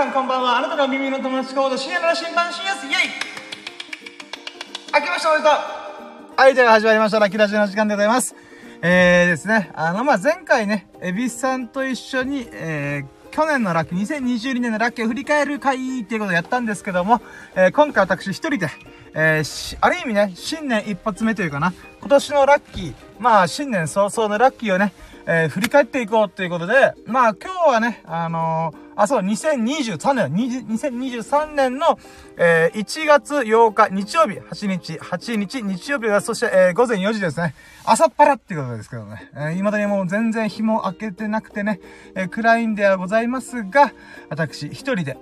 さんこんばんは。あなたの耳の友達コード深夜の新版深夜す。イェイ明けましておめでとうはい、では始まりました。ラッキーラジオの時間でございます。えーですね、あの、まあ、前回ね、エビスさんと一緒に、えー、去年のラッキー、2022年のラッキーを振り返る会っていうことをやったんですけども、えー、今回私一人で、えー、ある意味ね、新年一発目というかな、今年のラッキー、まあ、新年早々のラッキーをね、えー、振り返っていこうということで、まあ今日はね、あのー、あ、そう、2023年、2023年の、えー、1月8日日曜日、8日、8日日曜日は、そして、えー、午前4時ですね。朝っぱらっていうことですけどね。えー、未だにもう全然日も明けてなくてね、えー、暗いんではございますが、私一人で、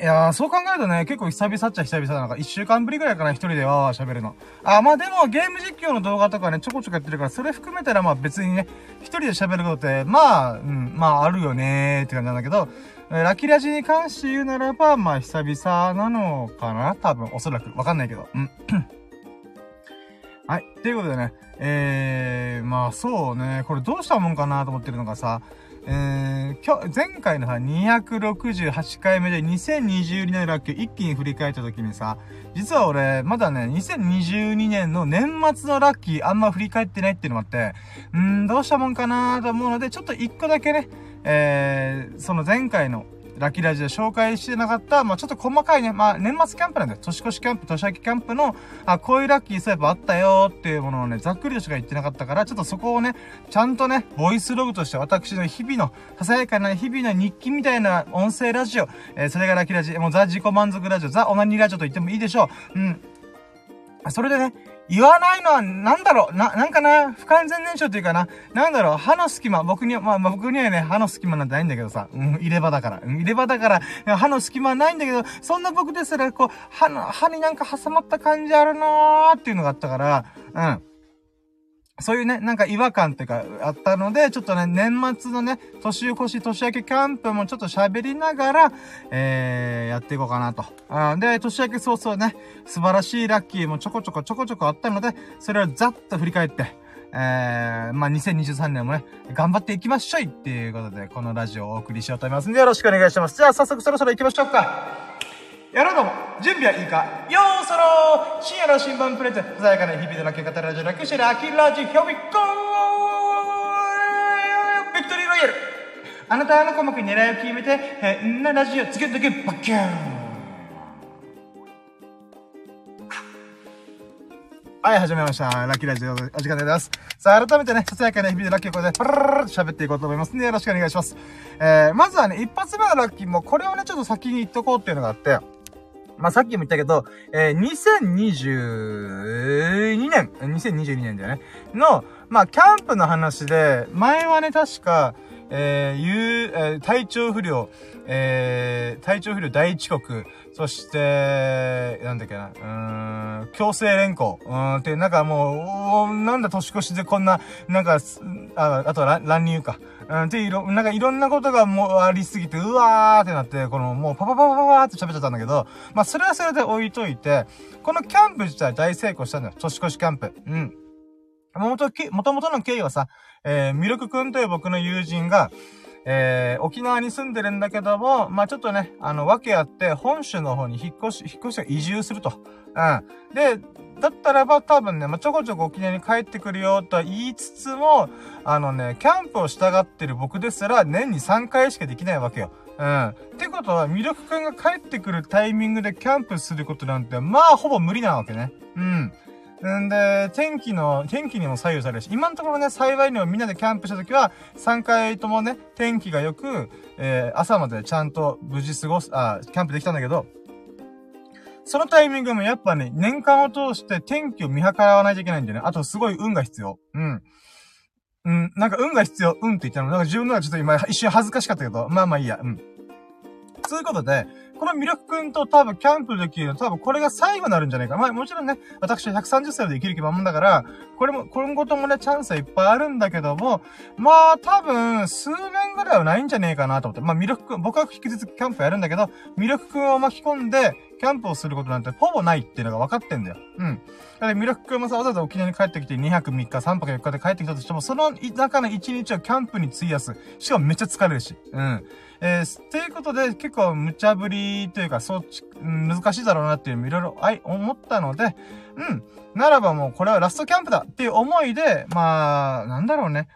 いやー、そう考えるとね、結構久々っちゃ久々なんか、一週間ぶりぐらいかな、一人でわーわー喋るの。あ、まあでも、ゲーム実況の動画とかね、ちょこちょこやってるから、それ含めたらまあ別にね、一人で喋ることって、まあ、うん、まああるよねーって感じなんだけど、ラキラジに関して言うならば、まあ久々なのかな多分、おそらく。わかんないけど。うん。はい。ということでね、えー、まあそうね、これどうしたもんかなと思ってるのがさ、えー、今日、前回のさ、268回目で2022年ラッキー一気に振り返った時にさ、実は俺、まだね、2022年の年末のラッキーあんま振り返ってないっていうのもあって、んー、どうしたもんかなと思うので、ちょっと一個だけね、えー、その前回のラッキーラジオで紹介してなかった、まあちょっと細かいね、まあ年末キャンプなんだよ。年越しキャンプ、年明けキャンプの、あ、こういうラッキーそういえばあったよっていうものをね、ざっくりとしか言ってなかったから、ちょっとそこをね、ちゃんとね、ボイスログとして私の日々の、ささやかな日々の日記みたいな音声ラジオ、えー、それがラッキーラジオ、もうザ自己満足ラジオ、ザオナニーラジオと言ってもいいでしょう。うん。それでね、言わないのは、なんだろう、な、なんかな、不完全燃焼というかな、なんだろう、歯の隙間、僕には、まあ、まあ、僕にはね、歯の隙間なんてないんだけどさ、うん、入れ歯だから、うん、入れ歯だから、歯の隙間はないんだけど、そんな僕ですら、こう、歯の、歯になんか挟まった感じあるなーっていうのがあったから、うん。そういうね、なんか違和感っていうか、あったので、ちょっとね、年末のね、年越し、年明けキャンプもちょっと喋りながら、えー、やっていこうかなと。あで、年明け早々ね、素晴らしいラッキーもちょこちょこちょこちょこあったので、それをざっと振り返って、えー、まあ、2023年もね、頑張っていきましょいっていうことで、このラジオをお送りしようと思いますんで、よろしくお願いします。じゃあ、早速そろそろ行きましょうか。やろうども準備はいいか？ようそろ深夜の新聞プレゼン鮮やかな日々でのけ方ラジオ楽してる秋ラジ Here we go ビクトリーロイヤルあなたの鼓膜に狙いを決めて変なラジオつけとけバッキューはい、始めました。ラッキーラジオお時間でございます。さあ、改めてね、ささやかな日々でラッキーをこれで、パラララと喋っていこうと思いますんで、よろしくお願いします。えー、まずはね、一発目のラッキーも、これをね、ちょっと先に言っとこうっていうのがあって、まあ、さっきも言ったけど、えー、2022年、2022年だよね。の、まあ、キャンプの話で、前はね、確か、えー、いう、えー、体調不良、えー、体調不良第一国、そして、なんだっけな、うーん、強制連行、うん、って、なんかもう、なんだ年越しでこんな、なんか、ああとは乱入か。うん、ていろ、なんかいろんなことがもうありすぎて、うわーってなって、このもうパパパパパーって喋っちゃったんだけど、まあそれはそれで置いといて、このキャンプ自体大成功したんだよ。年越しキャンプ。うん。もともとの経緯はさ、えー、ミルクくんという僕の友人が、えー、沖縄に住んでるんだけども、まあ、ちょっとね、あの、わけあって、本州の方に引っ越し、引っ越しが移住すると。うん。で、だったらば多分ね、まあ、ちょこちょこ沖縄に帰ってくるよとは言いつつも、あのね、キャンプをしたがってる僕ですら年に3回しかできないわけよ。うん。ってことは、ミルクくんが帰ってくるタイミングでキャンプすることなんて、まあ、ほぼ無理なわけね。うん。んで、天気の、天気にも左右されるし、今のところね、幸いにもみんなでキャンプした時は、3回ともね、天気が良く、えー、朝までちゃんと無事過ごす、あ、キャンプできたんだけど、そのタイミングもやっぱね、年間を通して天気を見計らわないといけないんだよね。あとすごい運が必要。うん。うん、なんか運が必要、うんって言ったの。なんか自分のはちょっと今一瞬恥ずかしかったけど、まあまあいいや、うん。そういうことで、この魅力くんと多分キャンプできる多分これが最後になるんじゃないか。まあもちろんね、私は130歳で生きる気満々だから、これも、今後ともね、チャンスはいっぱいあるんだけども、まあ多分、数年ぐらいはないんじゃねえかなと思って。まあ魅力くん、僕は引き続きキャンプやるんだけど、魅力くんを巻き込んで、キャンプをすることなんてほぼないっていうのが分かってんだよ。うん。だから魅力くんもさ、わざわざ沖縄に帰ってきて2泊3日、3泊4日で帰ってきたとしても、その中の1日をキャンプに費やす。しかもめっちゃ疲れるし。うん。えー、ということで、結構無茶ぶりというか、そっち、う、難しいだろうなっていうのもいろいろ、あい、思ったので、うん。ならばもうこれはラストキャンプだっていう思いで、まあ、なんだろうね。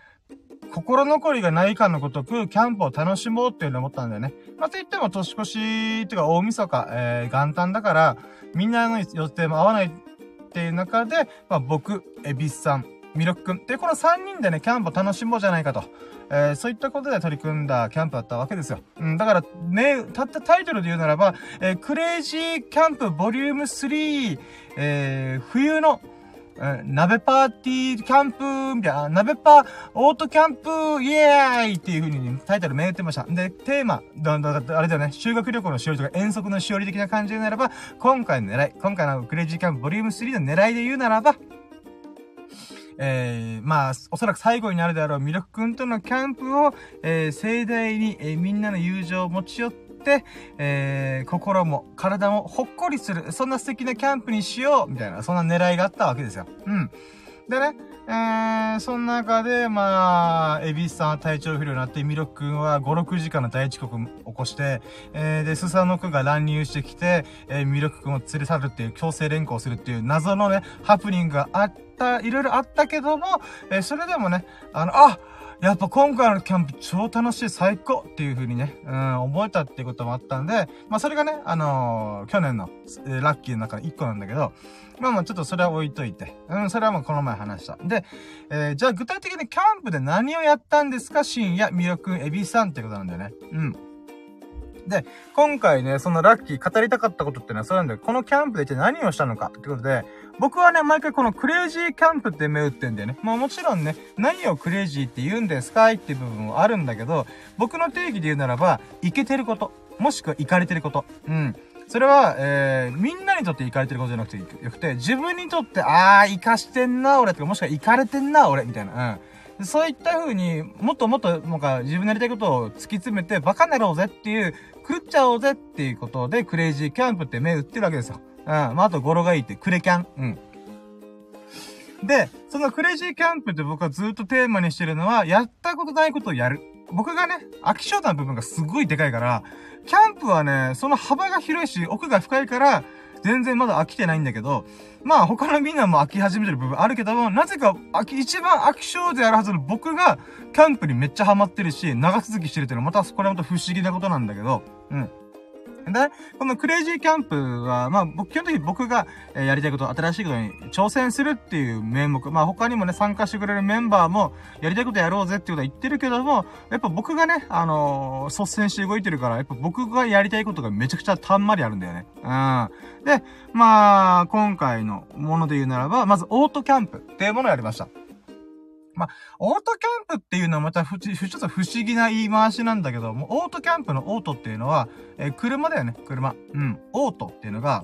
心残りがないかのごとく、キャンプを楽しもうっていうのを思ったんだよね。まあ、と言っても年越し、っていうか大晦日、えー、元旦だから、みんなの予定も合わないっていう中で、まあ、僕、エビスさん、ミロックン。で、この3人でね、キャンプを楽しもうじゃないかと。えー、そういったことで取り組んだキャンプだったわけですよ。うん、だから、ね、たったタイトルで言うならば、えー、クレイジーキャンプボリューム3、えー、冬の、えー、鍋パーティーキャンプ、みたいな、鍋パー、オートキャンプ、イエーイっていう風に、タイトルめってました。で、テーマ、だ、だ、だ、あれだよね、修学旅行のしおりとか遠足のしおり的な感じでならば、今回の狙い、今回のクレイジーキャンプボリューム3の狙いで言うならば、えー、まあ、おそらく最後になるであろうミルク君とのキャンプを、えー、盛大に、えー、みんなの友情を持ち寄って、え、心も体もほっこりする、そんな素敵なキャンプにしようみたいな、そんな狙いがあったわけですよ。うん。でね、えー、その中で、まあ、エビスさんは体調不良になって、ミロク君は5、6時間の大遅刻起こして、えー、で、スサノ君が乱入してきて、えー、ミロク君を連れ去るっていう強制連行するっていう謎のね、ハプニングがあった、いろいろあったけども、えー、それでもね、あの、あやっぱ今回のキャンプ超楽しい、最高っていう風にね、うん、覚えたっていうこともあったんで、まあそれがね、あのー、去年の、えー、ラッキーの中の1個なんだけど、まあまあちょっとそれは置いといて、うん、それはもうこの前話した。で、えー、じゃあ具体的にキャンプで何をやったんですか？深夜、魅力エビさんってことなんだよね。うん。で、今回ね、そのラッキー語りたかったことってのはそうなんだよ。このキャンプで一体何をしたのかってことで、僕はね、毎回このクレイジーキャンプって目打ってんだよね。まあもちろんね、何をクレイジーって言うんですかいっていう部分もあるんだけど、僕の定義で言うならば、いけてること。もしくは行かれてること。うん。それは、えー、みんなにとって行かれてることじゃなくてよくて、自分にとって、あー、行かしてんな、俺とか、もしくは行かれてんな、俺、みたいな。うん。そういった風に、もっともっと、なんか、自分のやりたいことを突き詰めて、バカなろうぜっていう、狂っちゃおうぜっていうことで、クレイジーキャンプって目打ってるわけですよ。うん。まあ、あと語呂がいいって、クレキャン。うん。で、そのクレイジーキャンプって僕はずっとテーマにしてるのは、やったことないことをやる。僕がね、飽き性な部分がすごいでかいから、キャンプはね、その幅が広いし、奥が深いから、全然まだ飽きてないんだけど、まあ他のみんなも飽き始めてる部分あるけども、なぜか飽き、一番飽き性であるはずの僕が、キャンプにめっちゃハマってるし、長続きしてるっていうのはまた、これはまた不思議なことなんだけど、うん。で、このクレイジーキャンプは、まあ、僕、基本的に僕が、え、やりたいこと、新しいことに挑戦するっていう名目。まあ、他にもね、参加してくれるメンバーも、やりたいことやろうぜっていうことは言ってるけども、やっぱ僕がね、あのー、率先して動いてるから、やっぱ僕がやりたいことがめちゃくちゃたんまりあるんだよね。うん。で、まあ、今回のもので言うならば、まず、オートキャンプっていうものをやりました。まあ、オートキャンプっていうのはまたふ、ちょっと不思議な言い回しなんだけども、オートキャンプのオートっていうのは、えー、車だよね、車。うん。オートっていうのが、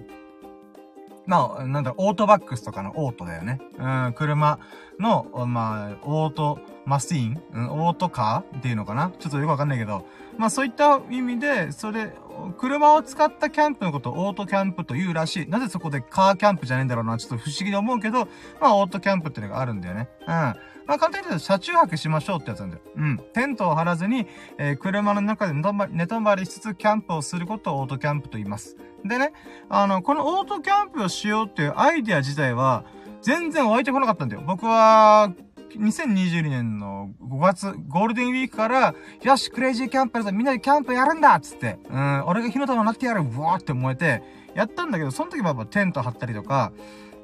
まあ、なんだろ、オートバックスとかのオートだよね。うん、車の、まあ、オートマシーン、うん、オートカーっていうのかなちょっとよくわかんないけど、まあそういった意味で、それ、車を使ったキャンプのことをオートキャンプというらしい。なぜそこでカーキャンプじゃねえんだろうな、ちょっと不思議に思うけど、まあオートキャンプっていうのがあるんだよね。うん。まあ簡単に言うと車中泊しましょうってやつなんだよ。うん。テントを張らずに、えー、車の中で寝泊まりしつつキャンプをすることをオートキャンプと言います。でね、あの、このオートキャンプをしようっていうアイデア自体は、全然湧いてこなかったんだよ。僕は、2022年の5月、ゴールデンウィークから、よし、クレイジーキャンプやるぞみんなでキャンプやるんだっつって、うん、俺が火の玉なってやるうわーって燃えて、やったんだけど、その時はやっぱテント張ったりとか、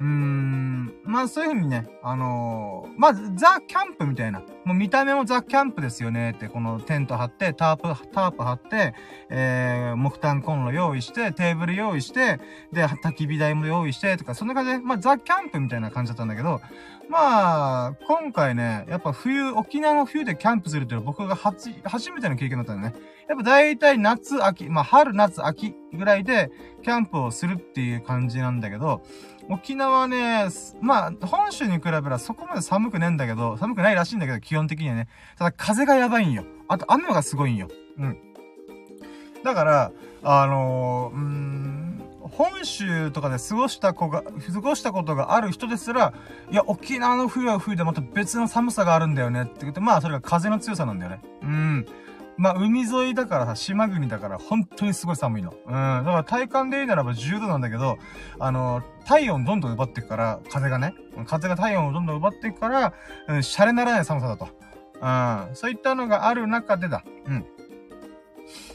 うーん、まあそういう風にね、あのー、まずザ・キャンプみたいな。もう見た目もザ・キャンプですよねって、このテント張って、タープ、タープ張って、えー、木炭コンロ用意して、テーブル用意して、で、焚き火台も用意して、とか、そんな感じで、まあザ・キャンプみたいな感じだったんだけど、まあ、今回ね、やっぱ冬、沖縄の冬でキャンプするっていうのは僕が初、初めての経験だったんだね。やっぱ大体夏、秋、まあ春、夏、秋ぐらいでキャンプをするっていう感じなんだけど、沖縄ね、まあ、本州に比べればそこまで寒くねえんだけど、寒くないらしいんだけど、基本的にはね。ただ風がやばいんよ。あと雨がすごいんよ。うん。だから、あのー、うーん、本州とかで過ごした子が、過ごしたことがある人ですら、いや、沖縄の冬は冬でまた別の寒さがあるんだよねって言って、まあ、それが風の強さなんだよね。うん。まあ、海沿いだからさ、島国だから本当にすごい寒いの。うん。だから体感で言うならば10度なんだけど、あの、体温どんどん奪っていくから、風がね。風が体温をどんどん奪っていくから、うん、シャレならない寒さだと。うん。そういったのがある中でだ。うん。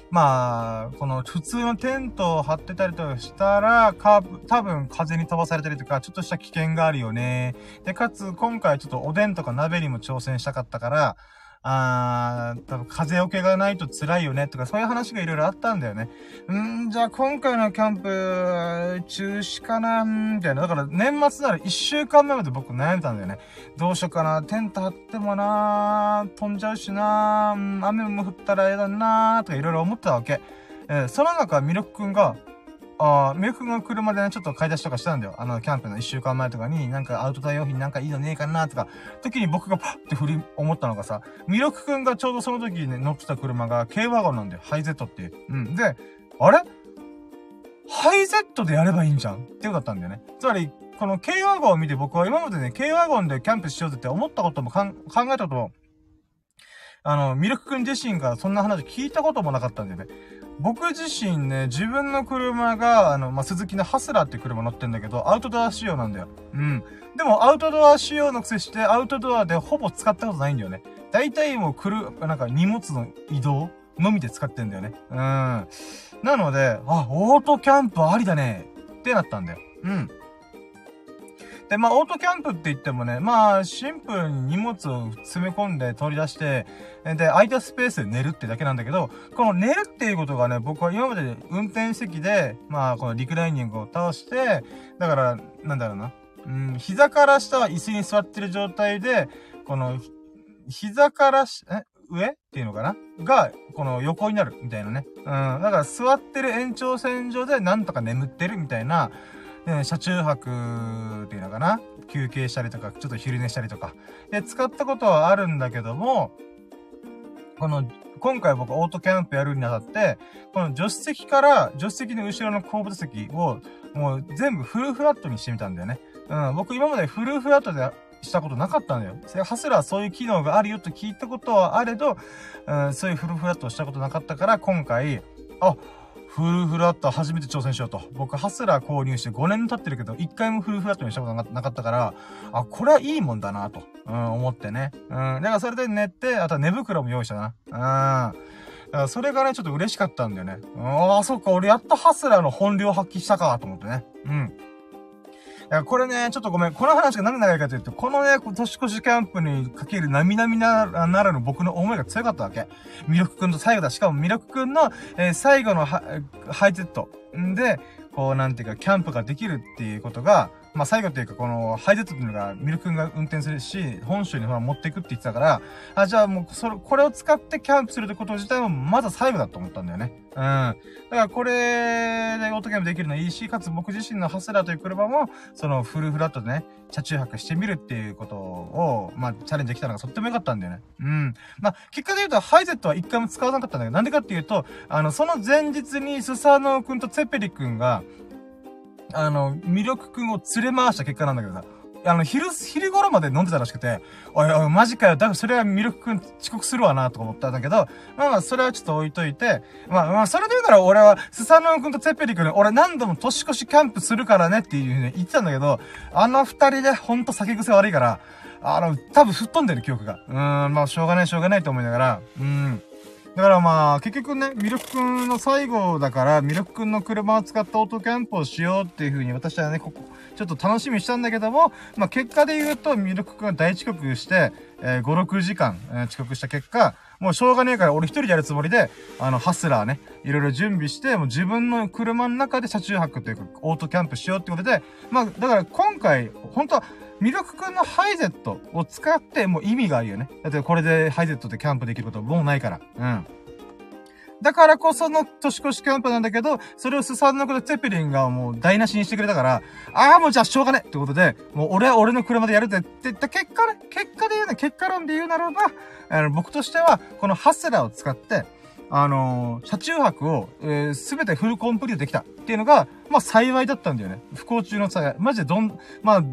まあ、この普通のテントを張ってたりとしたら、か、多分風に飛ばされたりとか、ちょっとした危険があるよね。で、かつ今回ちょっとおでんとか鍋にも挑戦したかったから、あー、多分風よけがないと辛いよねとか、そういう話がいろいろあったんだよね。んー、じゃあ今回のキャンプ、中止かなみたいな。だから年末なら1週間前まで僕悩んでたんだよね。どうしようかなテント張ってもなー飛んじゃうしなー雨も降ったら嫌だなーとかいろいろ思ってたわけ。えー、その中、ミルクくんが、ああ、メイクが車でね、ちょっと買い出しとかしたんだよ。あの、キャンプの一週間前とかに、なんかアウトドア用品なんかいいのねえかなとか、時に僕がパッて振り、思ったのがさ、ミルクくんがちょうどその時に、ね、乗ってた車が軽ワゴンなんだよ。ハイゼットっていう。うん。で、あれ？ハイゼットでやればいいんじゃん？ってことだったんだよね。つまり、この軽ワゴンを見て僕は今までね、軽ワゴンでキャンプしようぜって思ったことも考えたことも、あの、ミルクくん自身がそんな話聞いたこともなかったんだよね。僕自身ね、自分の車が、あの、まあ、鈴木のハスラーって車乗ってんだけど、アウトドア仕様なんだよ。うん。でも、アウトドア仕様のくせして、アウトドアでほぼ使ったことないんだよね。大体もう来る、なんか荷物の移動のみで使ってんだよね。うん。なので、あ、オートキャンプありだね。ってなったんだよ。うん。で、まあ、オートキャンプって言ってもね、まあ、シンプルに荷物を詰め込んで取り出して、で、空いたスペースで寝るってだけなんだけど、この寝るっていうことがね、僕は今まで運転席で、まあ、このリクライニングを倒して、だから、なんだろうな。うん、膝から下は椅子に座ってる状態で、この、膝からし、え上っていうのかな？が、この横になるみたいなね。うん。だから座ってる延長線上でなんとか眠ってるみたいな、ね、車中泊っていうのかな？休憩したりとか、ちょっと昼寝したりとか。で、使ったことはあるんだけども、この、今回僕オートキャンプやるにあたって、この助手席から、助手席の後ろの後部座席を、もう全部フルフラットにしてみたんだよね。うん、僕今までフルフラットでしたことなかったんだよ。ハスラーそういう機能があるよと聞いたことはあれど、うん、そういうフルフラットをしたことなかったから、今回、あ、フルフラット初めて挑戦しようと。僕、ハスラー購入して5年経ってるけど、1回もフルフラットにしたことなかったから、あ、これはいいもんだなと、うん、思ってね。うん。だからそれで寝て、あとは寝袋も用意したな。うん。だからそれがね、ちょっと嬉しかったんだよね。ああ、そっか、俺やっとハスラーの本領発揮したか、と思ってね。うん。これね、ちょっとごめん。この話が何で長いかというと、このね、年越しキャンプにかける並々ならぬ僕の思いが強かったわけ。ミルクくんと最後だ。しかもミルクくんの、えー、最後のハイゼット。で、こう、なんていうか、キャンプができるっていうことが、まあ、最後っていうか、この、ハイゼットっていうのが、ミルク君が運転するし、本州にほら持っていくって言ってたから、あ、じゃあもう、それ、これを使ってキャンプするってこと自体も、まず最後だと思ったんだよね。うん。だからこれでオートキャンプできるのいいし、かつ僕自身のハスラーという車も、そのフルフラットでね、車中泊してみるっていうことを、まあ、チャレンジできたのがとっても良かったんだよね。うん。まあ、結果で言うと、ハイゼットは一回も使わなかったんだけど、なんでかっていうと、あの、その前日にスサノオくんとツェペリくんが、あの、魅力くんを連れ回した結果なんだけどさ、あの、昼、昼頃まで飲んでたらしくて、おいおい、マジかよ。だからそれは魅力くん遅刻するわな、とか思ったんだけど、まあまあ、それはちょっと置いといて、まあまあ、それで言うなら俺は、スサノオくんとツェペリくん、俺何度も年越しキャンプするからねっていうふうに言ってたんだけど、あの二人でほんと酒癖悪いから、あの、多分吹っ飛んでる記憶が。うーん、まあ、しょうがないしょうがないと思いながら、うん。だからまあ、結局ね、ミルク君の最後だから、ミルク君の車を使ったオートキャンプをしようっていうふうに私はね、ここ、ちょっと楽しみにしたんだけども、まあ結果で言うと、ミルクくんが大遅刻して、えー、5、6時間、えー、遅刻した結果、もうしょうがねえから俺一人でやるつもりで、あの、ハスラーね、いろいろ準備して、もう自分の車の中で車中泊というか、オートキャンプしようってことで、まあ、だから今回、本当は、魅力くんのハイゼットを使ってもう意味があるよね。だってこれでハイゼットでキャンプできることもうないから。うん。だからこその年越しキャンプなんだけど、それをスサンのことツェペリンがもう台無しにしてくれたから、ああ、もうじゃあしょうがねってことで、もう俺は俺の車でやるって言った結果ね、結果で言うね、結果論で言うならば、あの、僕としては、このハッセラーを使って、あのー、車中泊を、えー、全てフルコンプリートできたっていうのが、まあ幸いだったんだよね。不幸中の幸い。マジでどん、まあ、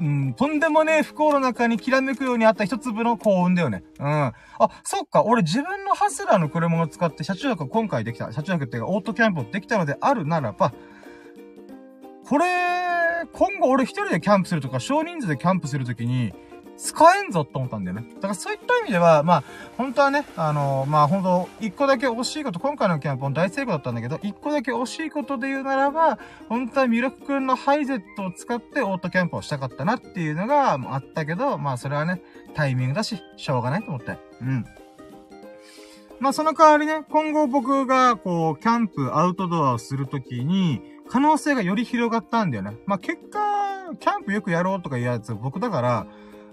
うん、とんでもねえ不幸の中にきらめくようにあった一粒の幸運だよね。うん。あ、そっか、俺自分のハスラーの車を使って車中泊今回できた。車中泊っていうかオートキャンプできたのであるならば、これ、今後俺一人でキャンプするとか少人数でキャンプするときに、使えんぞと思ったんだよね。だからそういった意味では、まあ、本当はね、あのー、まあ本当、一個だけ惜しいこと、今回のキャンプも大成功だったんだけど、一個だけ惜しいことで言うならば、本当はミルクくんのハイゼットを使ってオートキャンプをしたかったなっていうのがあったけど、まあそれはね、タイミングだし、しょうがないと思って。うん。まあその代わりね、今後僕がこう、キャンプ、アウトドアをするときに、可能性がより広がったんだよね。まあ結果、キャンプよくやろうとかいうやつ僕だから、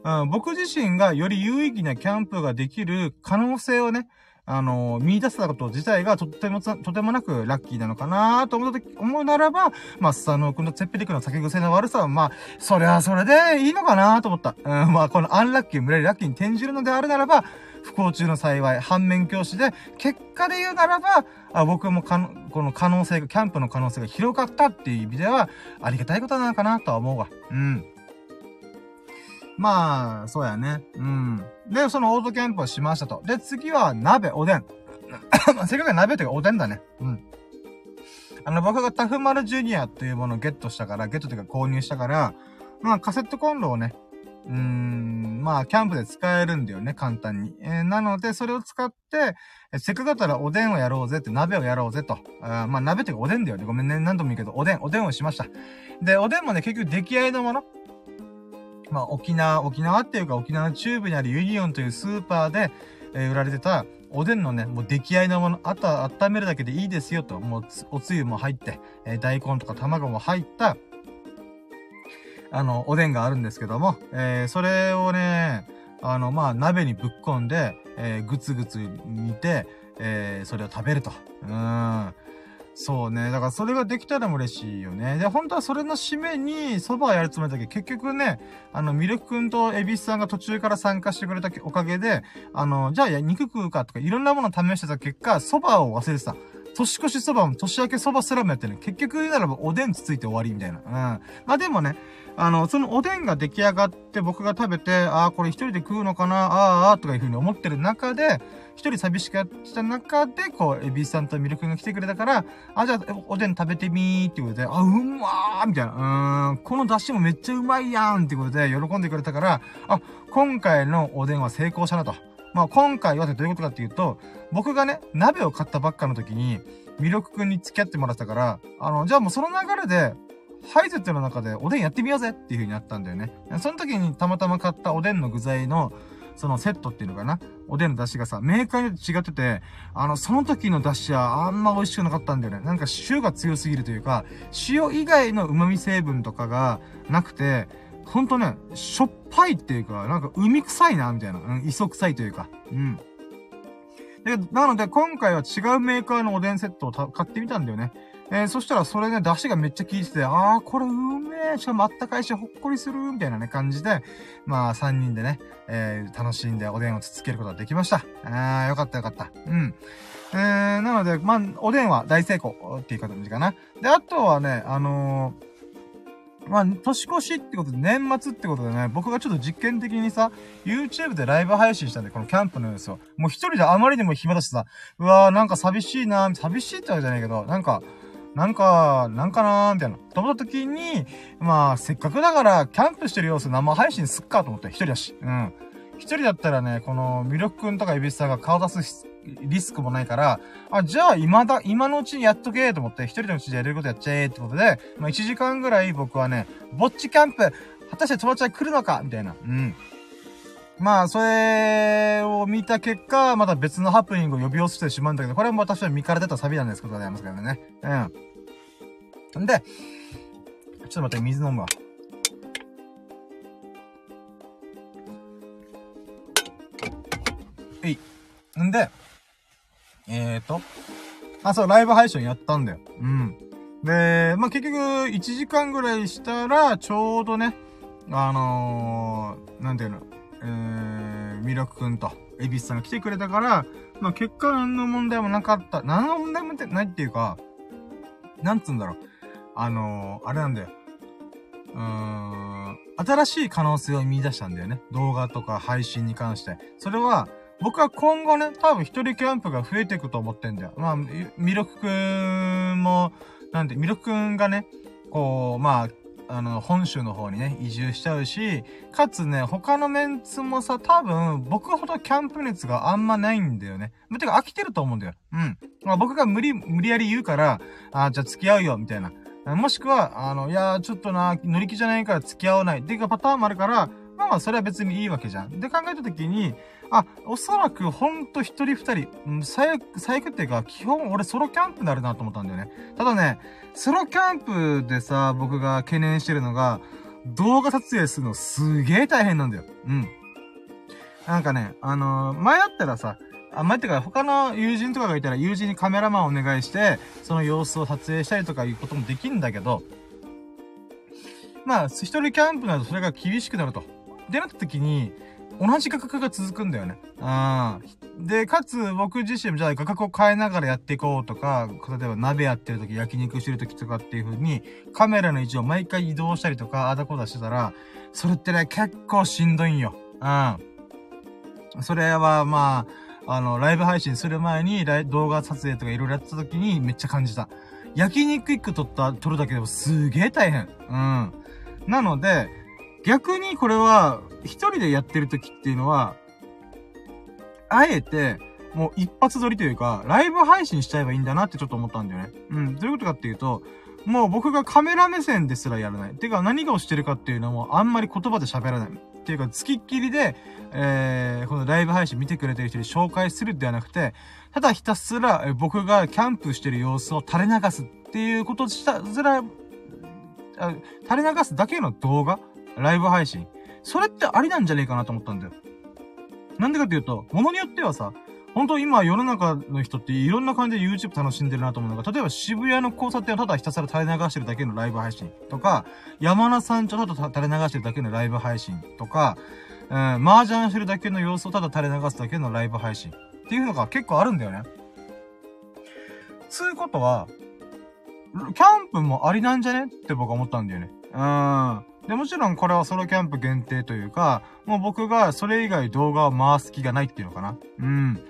うん、僕自身がより有意義なキャンプができる可能性をね、あのー、見出せたこと自体がとっても、とてもなくラッキーなのかなと思ったと、思うならば、まあ、スサノー君とツェッペリクの酒癖の悪さは、まあ、それはそれでいいのかなと思った。うん、まあ、このアンラッキー、無理ラッキーに転じるのであるならば、不幸中の幸い、反面教師で、結果で言うならば、あ僕もかこの可能性が、キャンプの可能性が広がったっていう意味では、ありがたいことなのかなとは思うわ。うん。まあ、そうやね。うん。で、そのオートキャンプをしましたと。で、次は鍋、おでん。せっかく鍋っていうかおでんだね。うん。あの、僕がタフマルジュニアっていうものをゲットしたから、ゲットというか購入したから、まあ、カセットコンロをね、うーん、まあ、キャンプで使えるんだよね、簡単に。えー、なので、それを使って、えせっかくだったらおでんをやろうぜって、鍋をやろうぜと。あまあ、鍋っていうかおでんだよね。ごめんね。何度も言うけど、おでん、おでんをしました。で、おでんもね、結局出来合いのもの。まあ、沖縄、沖縄っていうか沖縄中部にあるユニオンというスーパーで、え、売られてた、おでんのね、もう出来合いのもの、あとは温めるだけでいいですよと、もうおつゆも入って、え、大根とか卵も入った、あの、おでんがあるんですけども、えー、それをね、あの、まあ、鍋にぶっ込んで、えー、ぐつぐつ煮て、えー、それを食べると。うん。そうね。だからそれができたら嬉しいよね。で、本当はそれの締めに蕎麦をやるつもりだけど、結局ね、あの、ミルクくんとエビスさんが途中から参加してくれたおかげで、あの、じゃあ肉食うかとかいろんなものを試してた結果、蕎麦を忘れてた。年越しそばも年明けそばすらもやってる。結局言うならばおでんつついて終わりみたいな。うん。まあでもね、あの、そのおでんが出来上がって僕が食べて、ああ、これ一人で食うのかな、ああ、とかいうふうに思ってる中で、一人寂しかった中で、こう、エビさんとミルクが来てくれたから、あ、じゃあ、おでん食べてみーってことで、あ、うまーみたいな。うーん、この出汁もめっちゃうまいやんってことで喜んでくれたから、あ、今回のおでんは成功したなと。まあ、今回はどういうことかっていうと、僕がね、鍋を買ったばっかの時に、ミルクくんに付き合ってもらったから、あの、じゃあもうその流れで、ハイゼットの中でおでんやってみようぜっていう風になったんだよね。その時にたまたま買ったおでんの具材の、そのセットっていうのかな？おでんの出汁がさ、メーカーによって違ってて、あの、その時の出汁はあんま美味しくなかったんだよね。なんか塩が強すぎるというか、塩以外の旨味成分とかがなくて、ほんとね、しょっぱいっていうか、なんか海臭いな、みたいな。うん、磯臭いというか。うん。で、なので今回は違うメーカーのおでんセットを買ってみたんだよね。えー、そしたらそれね、出汁がめっちゃ効いてて、あー、これうめえ、しかもあったかいし、ほっこりする、みたいなね、感じで、まあ、3人でね、えー、楽しんでおでんをつつけることができました。あー、よかったよかった。うん。えー、なので、まあ、おでんは大成功っていう感じかな。で、あとはね、あのーまあ、年越しってことで、年末ってことでね、僕がちょっと実験的にさ、YouTube でライブ配信したんで、このキャンプの様子を。もう一人であまりにも暇だしさ、うわーなんか寂しいな寂しいってわけじゃないけど、なんか、なんか、なんかなーみたいな。と思った時に、まあ、せっかくだから、キャンプしてる様子生配信すっかと思って、一人だし。うん。一人だったらね、この、魅力くんとかエビスさんが顔出すリスクもないから、あ、じゃあ今だ、今のうちにやっとけと思って、一人のうちでやれることやっちゃえってことで、まあ1時間ぐらい僕はね、ぼっちキャンプ、果たして友達は来るのかみたいな。うん。まあ、それを見た結果、また別のハプニングを呼び寄せてしまうんだけど、これも私は見から出たサビなんですけどございますけどね。うん。んで、ちょっと待って、水飲むわ。えい。んで、えーと、あ、そう、ライブ配信やったんだよ。うん。で、まあ、結局、1時間ぐらいしたら、ちょうどね、あのー、なんていうの、えー、ミラクくんと、エビスさんが来てくれたから、まあ、結果何の問題もなかった。何の問題もないっていうか、なんつうんだろう。あのー、あれなんだよ。うーん、新しい可能性を見出したんだよね。動画とか配信に関して。それは、僕は今後ね、多分一人キャンプが増えていくと思ってんだよ。まあ、ミルクくんも、なんで、ミルクくんがね、こう、まあ、あの、本州の方にね、移住しちゃうし、かつね、他のメンツもさ、多分、僕ほどキャンプ熱があんまないんだよね。てか、飽きてると思うんだよ。うん。まあ、僕が無理、無理やり言うから、あ、じゃあ付き合うよ、みたいな。もしくは、あの、いやちょっとな、乗り気じゃないから付き合わない。っていうかパターンもあるから、まあまあ、それは別にいいわけじゃん。で考えたときに、あ、おそらくほんと一人二人、最悪、最悪っていうか、基本俺ソロキャンプになるなと思ったんだよね。ただね、ソロキャンプでさ、僕が懸念してるのが、動画撮影するのすげえ大変なんだよ。うん。なんかね、あのー、前だったらさ、あ、前ってか他の友人とかがいたら友人にカメラマンをお願いして、その様子を撮影したりとかいうこともできるんだけど、まあ、一人キャンプなるとそれが厳しくなると。でなった時に、同じ価格が続くんだよね。うん。で、かつ僕自身もじゃあ価格を変えながらやっていこうとか、例えば鍋やってる時、焼肉してる時とかっていう風に、カメラの位置を毎回移動したりとか、あだこだしてたら、それってね、結構しんどいんよ。うん。それはまあ、あの、ライブ配信する前に、動画撮影とかいろいろやった時にめっちゃ感じた。焼肉一個撮った、撮るだけでもすげえ大変。うん。なので、逆にこれは、一人でやってる時っていうのは、あえて、もう一発撮りというか、ライブ配信しちゃえばいいんだなってちょっと思ったんだよね。うん。どういうことかっていうと、もう僕がカメラ目線ですらやらない。てか何がをしてるかっていうのもあんまり言葉で喋らない。っていうか、付きっきりで、えー、このライブ配信見てくれてる人に紹介するではなくて、ただひたすら、え僕がキャンプしてる様子を垂れ流すっていうことしたずら、垂れ流すだけの動画？ライブ配信？それってありなんじゃねえかなと思ったんだよ。なんでかっていうと、ものによってはさ、本当今世の中の人っていろんな感じで YouTube 楽しんでるなと思うのが、例えば渋谷の交差点をただひたすら垂れ流してるだけのライブ配信とか、山名山頂ただ垂れ流してるだけのライブ配信とか、うん、麻雀してるだけの様子をただ垂れ流すだけのライブ配信っていうのが結構あるんだよね。つうことは、キャンプもありなんじゃねって僕は思ったんだよね。うん。で、もちろんこれはソロキャンプ限定というか、もう僕がそれ以外動画を回す気がないっていうのかな。うん。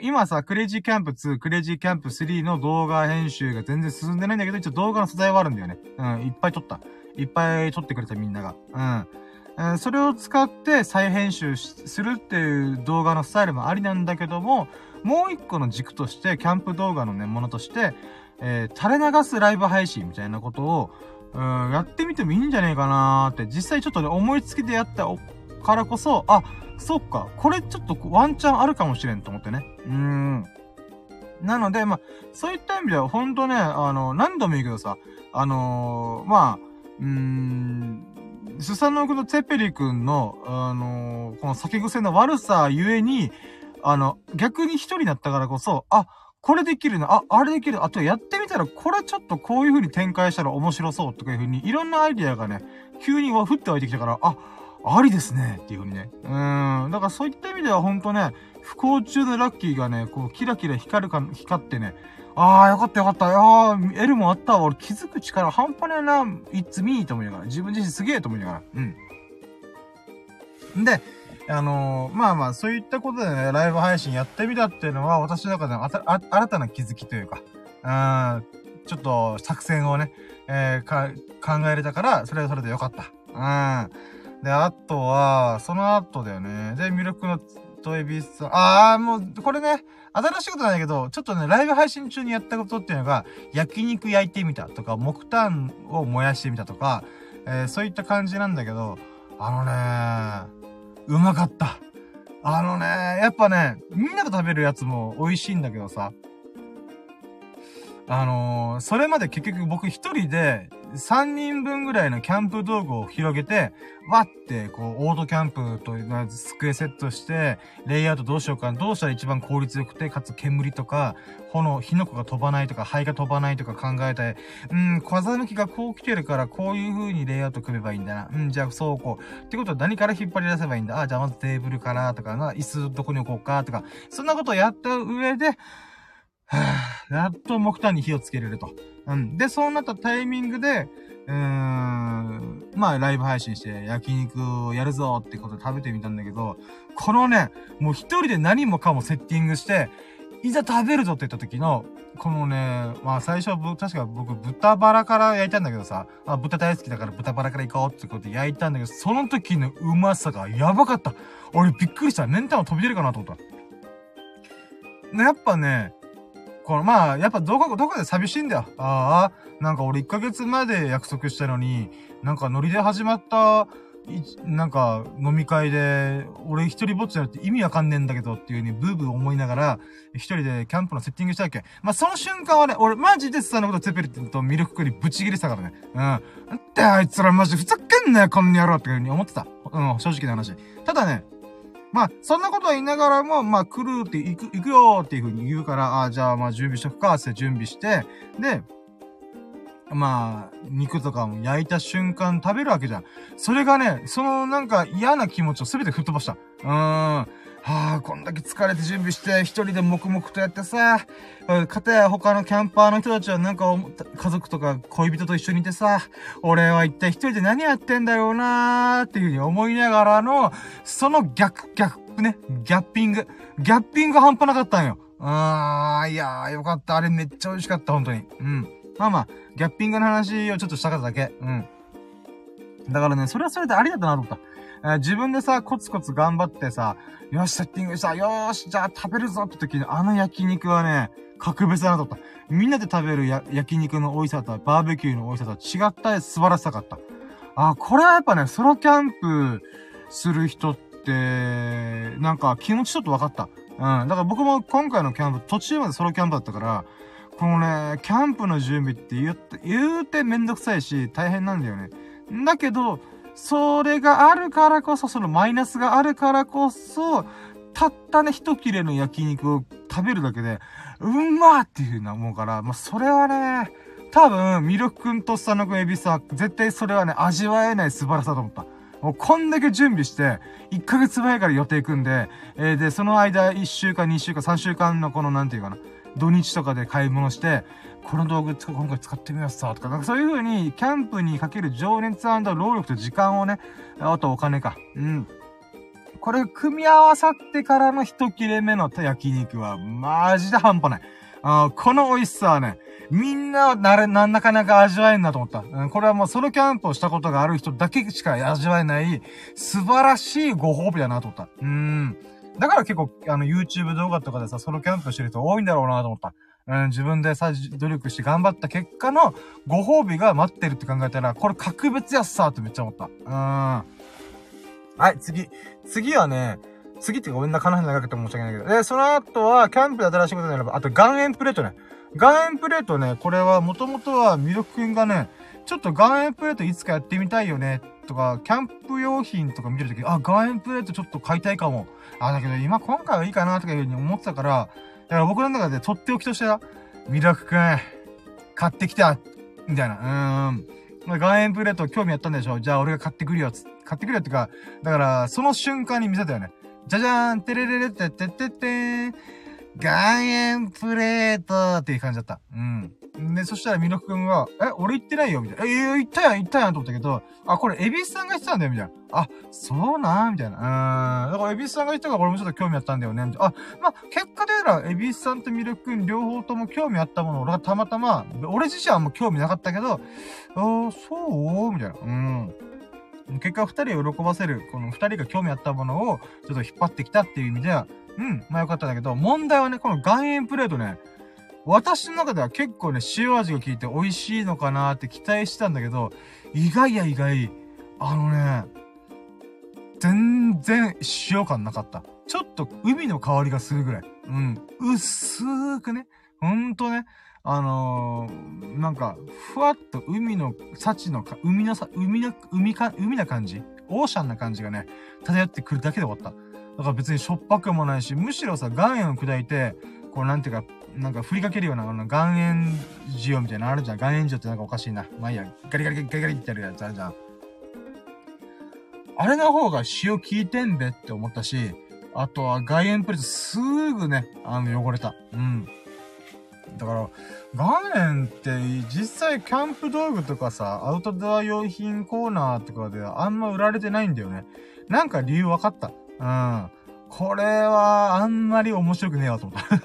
今さ、クレイジーキャンプ2、クレイジーキャンプ3の動画編集が全然進んでないんだけど、一応動画の素材はあるんだよね。うん、いっぱい撮った。いっぱい撮ってくれたみんなが。うん。それを使って再編集するっていう動画のスタイルもありなんだけども、もう一個の軸として、キャンプ動画のね、ものとして、えー、垂れ流すライブ配信みたいなことを、うん、やってみてもいいんじゃねえかなーって、実際ちょっとね、思いつきでやったからこそ、あ、そっか、これちょっとワンチャンあるかもしれんと思ってね。うーん。なので、まあ、そういった意味では、ほんとね、あの、何度も言うけどさ、あのー、まあ、うーん、スサノオ君とツェペリ君の、あのー、この酒癖の悪さゆえに、あの、逆に一人だったからこそ、あ、これできるな、あ、あれできる、あとやってみたら、これちょっとこういう風に展開したら面白そうとかいう風に、いろんなアイディアがね、急にわ降って湧いてきたから、あ、ありですね、っていう風にね。うん。だからそういった意味ではほんとね、不幸中のラッキーがね、こう、キラキラ光るか、光ってね、ああ、よかったよかった。ああ、L もあったわ。俺気づく力半端ないな。It's me と思いながら。自分自身すげえと思いながら。うん。で、あのー、まあまあ、そういったことでね、ライブ配信やってみたっていうのは、私の中での新たな気づきというか、うん、ちょっと作戦をね、えー、か、考えれたから、それはそれでよかった。うん。で、あとは、その後だよね。で、ミルクのトエビスさん。ああ、もう、これね、新しいことなんだけど、ちょっとね、ライブ配信中にやったことっていうのが、焼肉焼いてみたとか、木炭を燃やしてみたとか、えー、そういった感じなんだけど、あのねうまかった。あのね、やっぱね、みんなと食べるやつも美味しいんだけどさ、あのー、それまで結局僕一人で3人分ぐらいのキャンプ道具を広げて、わって、こう、オートキャンプという机セットして、レイアウトどうしようかな、どうしたら一番効率よくて、かつ煙とか、炎、火の粉が飛ばないとか、灰が飛ばないとか考えて、うん、風向きがこう来てるから、こういう風にレイアウト組めばいいんだな。うん、じゃあそうこう。ってことは何から引っ張り出せばいいんだ。あ、じゃあまずテーブルかなとかな、椅子どこに置こうかとか、そんなことをやった上で、はぁ、やっと木炭に火をつけれると。うん。で、そうなったタイミングで、うーん、まあ、ライブ配信して焼肉をやるぞってことで食べてみたんだけど、このね、もう一人で何もかもセッティングして、いざ食べるぞって言った時の、このね、まあ最初は確か僕豚バラから焼いたんだけどさ、あ豚大好きだから豚バラから行こうってことで焼いたんだけど、その時のうまさがやばかった。俺びっくりした。メンタも飛び出るかなと思った。やっぱね、この、まあ、やっぱどこ、どこで寂しいんだよ。ああ、なんか俺1ヶ月前で約束したのに、なんかノリで始まった、なんか飲み会で、俺一人ぼっちだって意味わかんねえんだけどっていう風にブーブー思いながら、一人でキャンプのセッティングしたわけ。まあ、その瞬間はね、俺マジでスタのことツェペリとミルククリブチギレしたからね。うん。なんてあいつらマジふざけんなよ、こんな野郎って風に思ってた。うん、正直な話。ただね、まあ、そんなことは言いながらも、まあ、来るって行く、行くよっていうふうに言うから、ああ、じゃあ、まあ、準備しとくか、って準備して、で、まあ、肉とかも焼いた瞬間食べるわけじゃん。それがね、そのなんか嫌な気持ちをすべて吹っ飛ばした。うーん。はあ、こんだけ疲れて準備して、一人で黙々とやってさ、かたや他のキャンパーの人たちはなんか、家族とか恋人と一緒にいてさ、俺は一体一人で何やってんだろうなーっていう風に思いながらの、その逆、逆ね、ギャッピング。ギャッピング半端なかったんよ。あー、いやー、よかった。あれめっちゃ美味しかった、本当に。うん。まあまあ、ギャッピングの話をちょっとしたかっただけ。うん。だからね、それはそれでありだったなと思った。えー、自分でさ、コツコツ頑張ってさ、よし、セッティングした、よーし、じゃあ食べるぞって時に、あの焼肉はね、格別だなと思った。みんなで食べる焼肉の美味しさとバーベキューの美味しさとは違った素晴らしさがあった。あ、これはやっぱね、ソロキャンプする人って、なんか気持ちちょっと分かった。うん。だから僕も今回のキャンプ、途中までソロキャンプだったから、このね、キャンプの準備って言って、言うてめんどくさいし、大変なんだよね。だけど、それがあるからこそ、そのマイナスがあるからこそ、たったね、一切れの焼肉を食べるだけで、うんまーっていう風な思うから、まあ、それはね、多分、ミルクくんとスタノくんエビスは、絶対それはね、味わえない素晴らしさと思った。もうこんだけ準備して、1ヶ月前から予定組んで、えー、で、その間、1週間、2週間、3週間のこの、なんていうかな、土日とかで買い物して、この道具今回使ってみます、とか、そういう風に、キャンプにかける情熱労力と時間をね、あとお金か。うん。これ組み合わさってからの一切れ目の焼肉は、マジで半端ない。あこの美味しさはね、みんななれ、なん、なかなか味わえんなと思った。うん、これはもうソロキャンプをしたことがある人だけしか味わえない、素晴らしいご褒美だなと思った。うん。だから結構、あの、YouTube 動画とかでさ、ソロキャンプしてる人多いんだろうなと思った。うん、自分でさ、努力して頑張った結果のご褒美が待ってるって考えたら、これ格別やっさーってめっちゃ思った。うん。はい、次。次はね、次ってごめんな、かなり長くて申し訳ないけど。で、その後は、キャンプで新しいことになれば、あと岩塩プレートね。岩塩プレートね、これはもともとはミルクくんがね、ちょっと岩塩プレートいつかやってみたいよね、とか、キャンプ用品とか見てるとき、あ、岩塩プレートちょっと買いたいかも。あ、だけど今今回はいいかなとかいうふうに思ってたから、だから僕の中でとっておきとしては、ミラクくん、買ってきたみたいな。うーん。岩塩プレート興味あったんでしょじゃあ俺が買ってくるよ。買ってくるよってか、だから、その瞬間に見せたよね。じゃじゃーん、てれれれってってっててーん。岩塩プレートっていう感じだった。うん。で、そしたらミノク君が、え、俺言ってないよみたいな。え、え、言ったやん、言ったやんと思ったけど、あ、これ、エビスさんが言ってたんだよみたいな。あ、そうなみたいな。うん。だから、エビスさんが言ったから俺もちょっと興味あったんだよねみたいな。あ、まあ、結果で言うら、エビスさんとミルク君両方とも興味あったもの、俺がたまたま、俺自身はもう興味なかったけど、あそう？みたいな。うん。結果二人を喜ばせる、この二人が興味あったものを、ちょっと引っ張ってきたっていう意味では、うん、まあよかったんだけど、問題はね、この岩塩プレートね、私の中では結構ね、塩味が効いて美味しいのかなって期待してたんだけど、意外や意外、あのね、全然塩感なかった。ちょっと海の香りがするぐらい。うん。薄ーくね。ほんとね。あのー、なんか、ふわっと海の幸のか、海のさ、海の、海か、海な感じ？オーシャンな感じがね、漂ってくるだけで終わった。だから別にしょっぱくもないし、むしろさ、岩塩を砕いて、こうなんていうか、なんか振りかけるような、あの、岩塩塩みたいなのあるじゃん。岩塩塩ってなんかおかしいな。まあいいや、ガリガリガリガリガリってやるやつあるじゃん。あれの方が塩効いてんべって思ったし、あとは外縁プレートすぐね、あの、汚れた。うん。だから、岩塩って実際キャンプ道具とかさ、アウトドア用品コーナーとかであんま売られてないんだよね。なんか理由分かった。うん。これはあんまり面白くねえわと思った。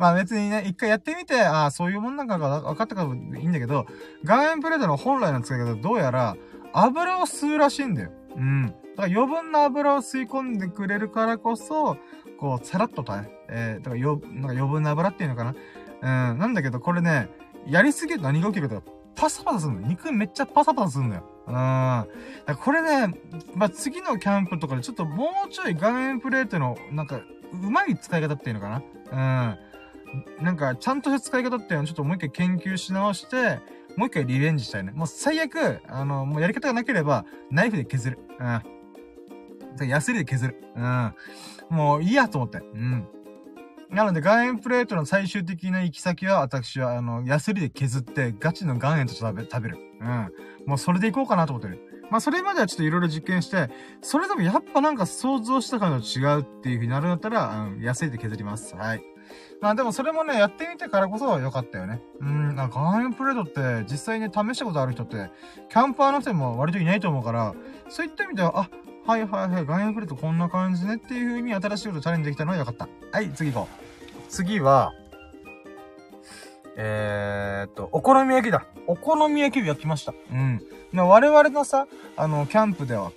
まあ別にね、一回やってみて、ああ、そういうもんなんかが分かったからいいんだけど、岩塩プレートの本来の使い方どうやら油を吸うらしいんだよ。うん。だから余分な油を吸い込んでくれるからこそ、こう、さらっとたね、えー、だからよ、なんか余分な油っていうのかな。うん、なんだけど、これね、やりすぎると何が起きるかパサパサするの。肉めっちゃパサパサするんだよ。うん。これね、まあ、次のキャンプとかでちょっともうちょい岩塩プレートの、なんか、うまい使い方っていうのかな。うん。なんか、ちゃんとした使い方っていうのをちょっともう一回研究し直して、もう一回リベンジしたいね。もう最悪、あの、もうやり方がなければ、ナイフで削る。うん。ヤスリで削る。うん。もういいやと思って。うん。なので、岩塩プレートの最終的な行き先は、私は、あの、ヤスリで削って、ガチの岩塩と食べ、食べる。うん。もうそれでいこうかなと思ってる。まあ、それまではちょっといろいろ実験して、それでもやっぱなんか想像した感と違うっていう風になるんだったら、うん、ヤスリで削ります。はい。まあでもそれもね、やってみてからこそ良かったよね。うん、なんか岩塩プレートって実際ね、試したことある人って、キャンパーの人も割といないと思うから、そういった意味では、あ、はいはいはい、岩塩プレートこんな感じねっていう風に新しいことチャレンジできたのは良かった。はい、次行こう。次は、えー、っと、お好み焼きだ。お好み焼きを焼きました。うん。我々のさ、あの、キャンプでは、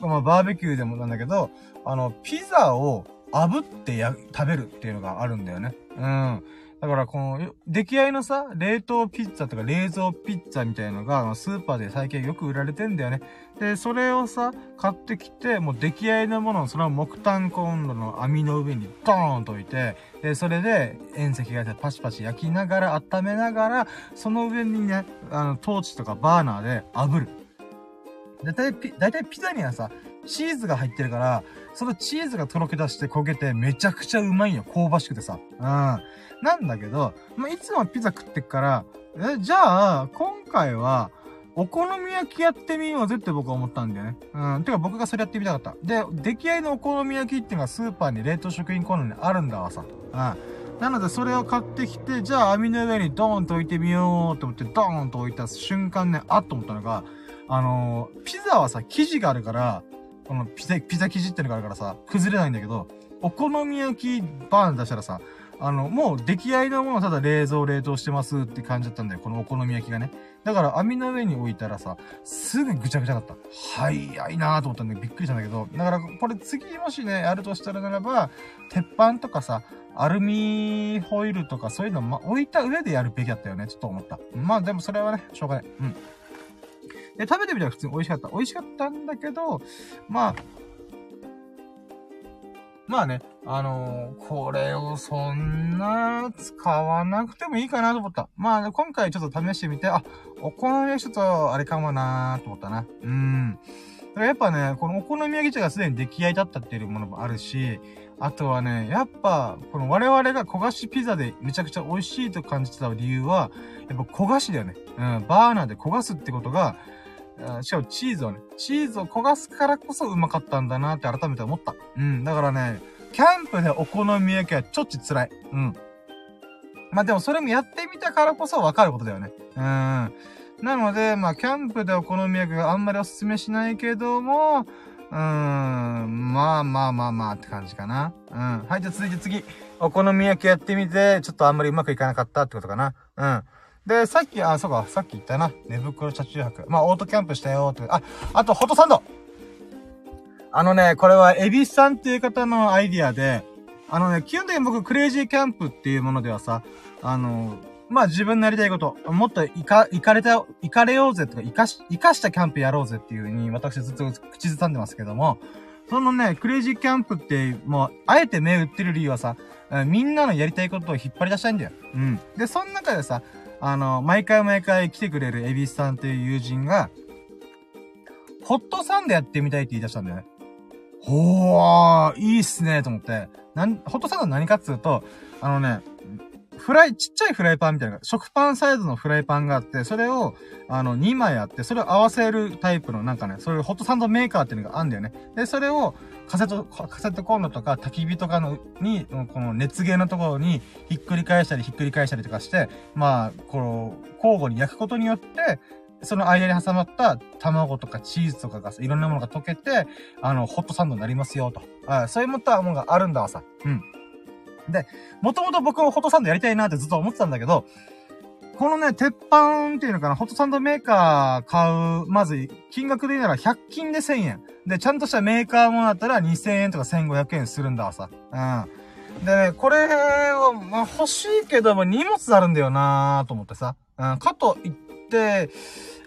まあ、バーベキューでもなんだけど、あの、ピザを炙ってや、食べるっていうのがあるんだよね。うん。だから、この、出来合いのさ、冷凍ピッツァとか冷蔵ピッツァみたいのが、スーパーで最近よく売られてんだよね。で、それをさ、買ってきて、もう出来合いのものをその木炭コンロの網の上にドーンと置いて、で、それで遠赤外線パチパチ焼きながら、温めながら、その上にね、あの、トーチとかバーナーで炙る。だいたい、だいたいピザにはさ、チーズが入ってるから、そのチーズがとろけ出して焦げてめちゃくちゃうまいよ。香ばしくてさ。うん。なんだけど、まあ、いつもピザ食ってっから、え、じゃあ、今回は、お好み焼きやってみようぜって僕は思ったんだよね。うん。てか僕がそれやってみたかった。で、出来合いのお好み焼きっていうのがスーパーに冷凍食品コーナーにあるんだわさ。うん。なのでそれを買ってきて、じゃあ網の上にドーンと置いてみようと思ってドーンと置いた瞬間ね、あっと思ったのが、あのー、ピザはさ、生地があるから、このピザ、ピザ生地ってのがあるからさ、崩れないんだけど、お好み焼きバーン出したらさ、あの、もう出来合いのものただ冷蔵冷凍してますって感じだったんだよ。このお好み焼きがね。だから網の上に置いたらさ、すぐぐちゃぐちゃだった。早いなーと思ったんでびっくりしたんだけど、だからこれ次もしね、やるとしたらならば、鉄板とかさ、アルミホイルとかそういうの、ま、置いた上でやるべきだったよね。ちょっと思った。まあでもそれはね、しょうがない。うん。で、食べてみたら普通に美味しかった。美味しかったんだけど、まあ、まあね、あのー、これをそんな使わなくてもいいかなと思った。まあ、今回ちょっと試してみて、あ、お好み焼きちょっとあれかもなーと思ったな。うん。だからやっぱね、このお好み焼き茶がすでに出来合いだったっていうものもあるし、あとはね、やっぱ、この我々が焦がしピザでめちゃくちゃ美味しいと感じてた理由は、やっぱ焦がしだよね。うん、バーナーで焦がすってことが、しかもチーズをね、チーズを焦がすからこそうまかったんだなって改めて思った。うん。だからね、キャンプでお好み焼きはちょっち辛い。うん。まあでもそれもやってみたからこそわかることだよね。うん。なので、まあキャンプでお好み焼きがあんまりおすすめしないけども、うーん、まあまあまあまあって感じかな。うん。はい、じゃあ続いて次。お好み焼きやってみて、ちょっとあんまりうまくいかなかったってことかな。うん。で、さっき、あ、そうか、さっき言ったな。寝袋車中泊。まあ、オートキャンプしたよって。あ、あと、ホットサンドあのね、これは、エビスさんっていう方のアイディアで、あのね、基本的に僕、クレイジーキャンプっていうものではさ、あの、まあ自分のやりたいこと、もっといか、行かれた、行かれようぜとか、行かし、行かしたキャンプやろうぜっていう風に、私ずっと口ずさんでますけども、そのね、クレイジーキャンプって、もう、あえて目打ってる理由はさ、みんなのやりたいことを引っ張り出したいんだよ。うん。で、その中でさ、あの、毎回毎回来てくれるエビスさんっていう友人が、ホットサンドやってみたいって言い出したんだよね。ほー、いいっすね、と思って。なん、ホットサンド何かっつうと、あのね、フライ、ちっちゃいフライパンみたいな、食パンサイズのフライパンがあって、それを、あの、2枚あって、それを合わせるタイプの、なんかね、そういうホットサンドメーカーっていうのがあるんだよね。で、それを、カセット、カセットコンロとか焚き火とかの、に、この熱源のところに、ひっくり返したりひっくり返したりとかして、まあ、この、交互に焼くことによって、その間に挟まった卵とかチーズとかがいろんなものが溶けて、あの、ホットサンドになりますよと。そういうもったものがあるんだわさ。うん。で、もともと僕もホットサンドやりたいなってずっと思ってたんだけど、このね、鉄板っていうのかな、ホットサンドメーカー買う、まず、金額で言うなら100均で1000円。で、ちゃんとしたメーカーものだったら2000円とか1500円するんだわさ。うん。でね、これは、まあ、欲しいけども荷物あるんだよなーと思ってさ。うん、かといって、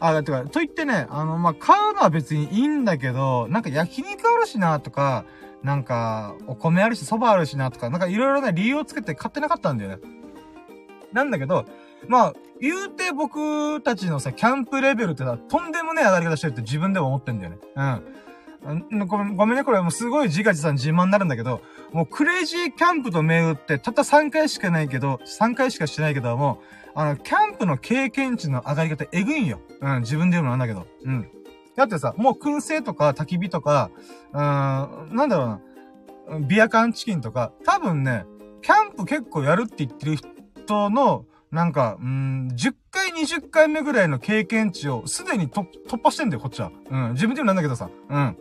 あ、だってか、と言ってね、あの、まあ、買うのは別にいいんだけど、なんか焼肉あるしなとか、なんか、お米あるし、蕎麦あるしなとか、なんかいろいろね、理由をつけて買ってなかったんだよね。なんだけど、まあ、言うて僕たちのさ、キャンプレベルってさ、とんでもねえ上がり方してるって自分でも思ってんだよね。うん。ごめん、ごめんね、これもうすごい自画自賛自慢になるんだけど、もうクレイジーキャンプと銘打ってたった3回しかないけど、3回しかしてないけども、あの、キャンプの経験値の上がり方えぐいんよ。うん、自分で言うのなんだけど。うん。だってさ、もう燻製とか焚き火とか、うーん、なんだろうな、ビア缶チキンとか、多分ね、キャンプ結構やるって言ってる人の、なんか、うん、10回、20回目ぐらいの経験値をすでに突破してんだよ、こっちは。うん、自分で言うのなんだけどさ。うん。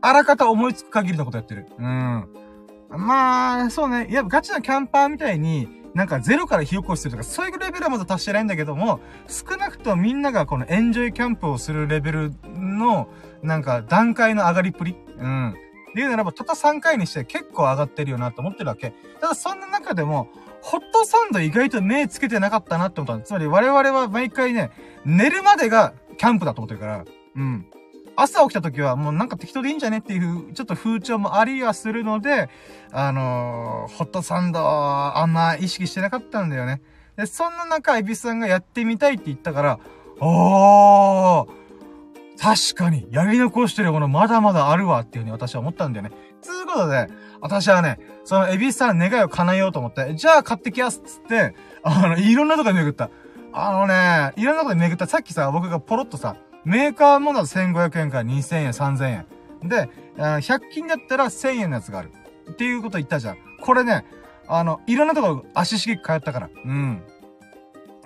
あらかた思いつく限りのことやってる。うん。まあ、そうね。いや、ガチなキャンパーみたいに、なんかゼロから火起こしするとか、そういうレベルはまだ達してないんだけども、少なくともみんながこのエンジョイキャンプをするレベルの、なんか段階の上がりっぷりうん。で言うならば、たった3回にして結構上がってるよなと思ってるわけ。ただそんな中でも、ホットサンド意外と目つけてなかったなって思ったつまり我々は毎回ね、寝るまでがキャンプだと思ってるから、うん。朝起きた時はもうなんか適当でいいんじゃねっていう、ちょっと風潮もありはするので、あのー、ホットサンド、あんま意識してなかったんだよね。で、そんな中、エビスさんがやってみたいって言ったから、おー、確かに、やり残してるものまだまだあるわっていうふうに私は思ったんだよね。つうことで、私はね、そのエビスさん願いを叶えようと思って、じゃあ買ってきやすっつって、あの、いろんなとこで巡った。あのね、いろんなとこで巡った。さっきさ、僕がポロッとさ、メーカーものだと1500円から2000円、3000円。で、100均だったら1000円のやつがある。っていうこと言ったじゃん。これね、あの、いろんなとこ足しげく通ったから。うん。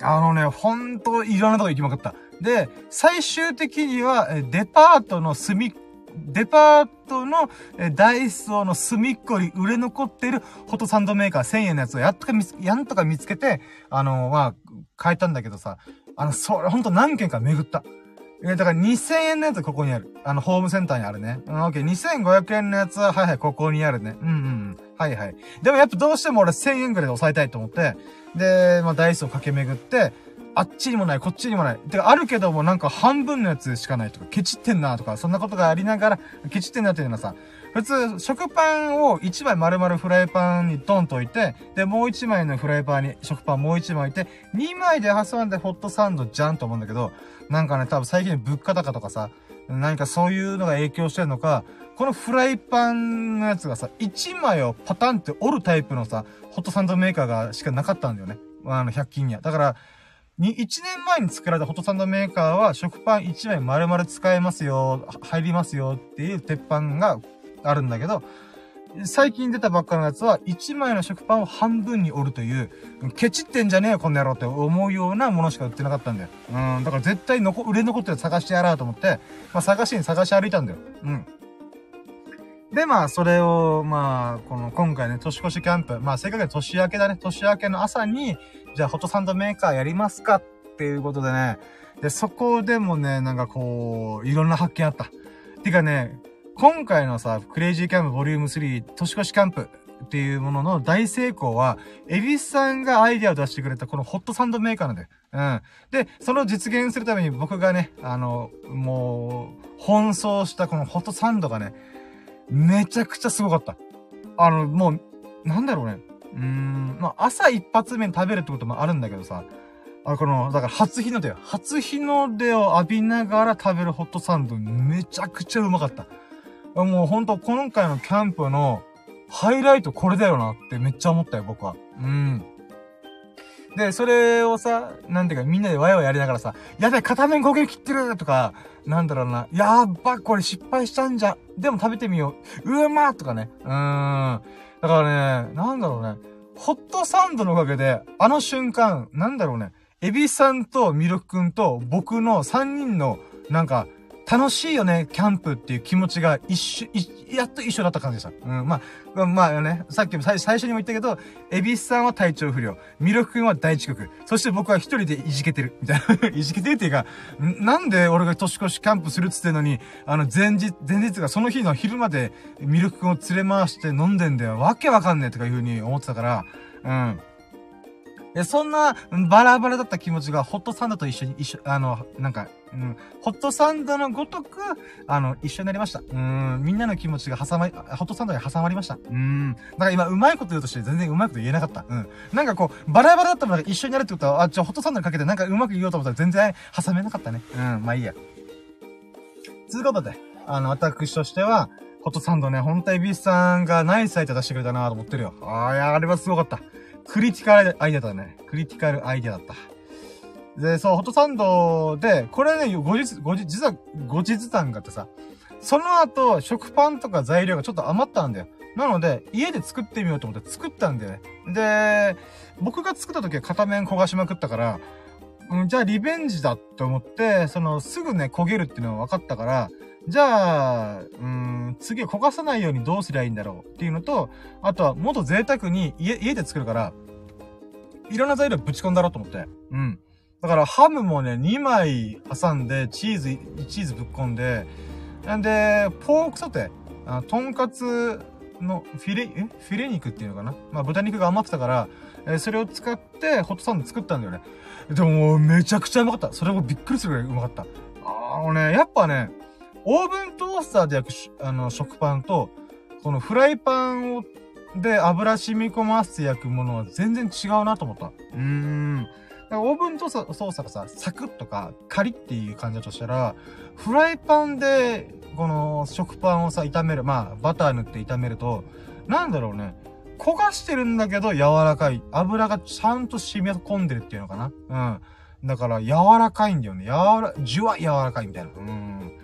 あのね、ほんといろんなとこ行きまくった。で、最終的には、デパートの隅っ、デパートのダイソーの隅っこに売れ残ってるホットサンドメーカー1000円のやつをやっとか見つ、やんとか見つけて、あの、まあ、変えたんだけどさ、あの、それほんと何件か巡った。え、だから2000円のやつここにある。あの、ホームセンターにあるね。うん、オッケー。2500円のやつは、はいはい、ここにあるね。うんうん。はいはい。でもやっぱどうしても俺1000円ぐらいで抑えたいと思って、で、まあ、ダイスを駆け巡って、あっちにもない、こっちにもない。てか、あるけどもなんか半分のやつしかないとか、ケチってんなとか、そんなことがありながら、ケチってんなっていうのはさ、普通、食パンを1枚丸々フライパンにドンと置いて、で、もう1枚のフライパンに食パンもう1枚置いて、2枚で挟んでホットサンドじゃんと思うんだけど、なんかね、多分最近物価高とかさ、何かそういうのが影響してるのか、このフライパンのやつがさ、1枚をパタンって折るタイプのさ、ホットサンドメーカーがしかなかったんだよね。あの、100均には。だから、に、1年前に作られたホットサンドメーカーは、食パン1枚丸々使えますよ、入りますよっていう鉄板があるんだけど、最近出たばっかのやつは、1枚の食パンを半分に折るという、ケチってんじゃねえよ、こんな野郎って思うようなものしか売ってなかったんだよ。うん、だから絶対の、売れ残ってる探してやろうと思って、まあ探しに探し歩いたんだよ。うん。で、まあ、それを、まあ、この、今回ね、年越しキャンプ、まあ、せっかく年明けだね、年明けの朝に、じゃあ、ホットサンドメーカーやりますかっていうことでね、で、そこでもね、なんかこう、いろんな発見あった。てかね、今回のさ、クレイジーキャンプボリューム3、年越しキャンプっていうものの大成功は、エビスさんがアイデアを出してくれたこのホットサンドメーカーなんだよ。うん。で、その実現するために僕がね、あの、もう、奔走したこのホットサンドがね、めちゃくちゃすごかった。あの、もう、なんだろうね。うーん、まあ、朝一発目に食べるってこともあるんだけどさ、あこの、だから初日の出よ。初日の出を浴びながら食べるホットサンドめちゃくちゃうまかった。もうほんと今回のキャンプのハイライトこれだよなってめっちゃ思ったよ、僕は。うん。で、それをさ、なんていうかみんなでワイワイやりながらさ、やべえ、片面焦げ切ってるとか、なんだろうな、やっば、これ失敗したんじゃ。でも食べてみよう。うまーとかね。うーん。だからね、なんだろうね。ホットサンドのおかげで、あの瞬間、なんだろうね。エビさんとミルクくんと僕の3人の、なんか、楽しいよね、キャンプっていう気持ちが一緒、やっと一緒だった感じでした。うん、まあ、まあね、さっきも最初にも言ったけど、エビスさんは体調不良、ミルク君は大遅刻、そして僕は一人でいじけてる、みたいな。いじけてるっていうか、なんで俺が年越しキャンプするっつってんのに、あの、前日、前日がその日の昼までミルク君を連れ回して飲んでんだよ。わけわかんねえとかいう風に思ってたから、うん。で、そんなバラバラだった気持ちがホットサンドと一緒に、一緒、あの、なんか、うん、ホットサンドのごとく、あの、一緒になりました。うん、みんなの気持ちが挟まり、ホットサンドに挟まりました。うん。だから今、うまいこと言うとして全然うまいこと言えなかった。うん。なんかこう、バラバラだったものが一緒になるってことは、あ、じゃあホットサンドにかけてなんかうまく言おうと思ったら全然挟めなかったね。うん、まあいいや。つうことで、あの、私としては、ホットサンドね、本体ビースさんがナイスアイテ出してくれたなと思ってるよ。ああ、いや、あれはすごかった。クリティカルアイデアだね。クリティカルアイデアだった。で、そう、ホットサンドで、これね、後日、後日、実は後日談があってさ、その後、食パンとか材料がちょっと余ったんだよ。なので、家で作ってみようと思って作ったんだよね。で、僕が作った時は片面焦がしまくったから、うん、じゃあリベンジだって思って、その、すぐね、焦げるっていうのが分かったから、じゃあ、うん、次焦がさないようにどうすりゃいいんだろうっていうのと、あとはもっと贅沢に家、家で作るから、いろんな材料ぶち込んだろうと思って。うん。だからハムもね、2枚挟んで、チーズ、チーズぶっ込んで、なんで、ポークソテー、あとんかつのフィレ、え？フィレ肉っていうのかな？まあ豚肉が余ってたから、えー、それを使ってホットサンド作ったんだよね。でもめちゃくちゃうまかった。それもびっくりするぐらいうまかった。あのね、やっぱね、オーブントースターで焼くあの食パンと、このフライパンをで油染み込ませて焼くものは全然違うなと思った。うーん。オーブントー操作がさ、サクッとかカリっていう感じだとしたら、フライパンで、この食パンをさ、炒める、まあ、バター塗って炒めると、なんだろうね。焦がしてるんだけど柔らかい。油がちゃんと染み込んでるっていうのかな。うん。だから柔らかいんだよね。柔ら、じゅわ柔らかいみたいな。うん。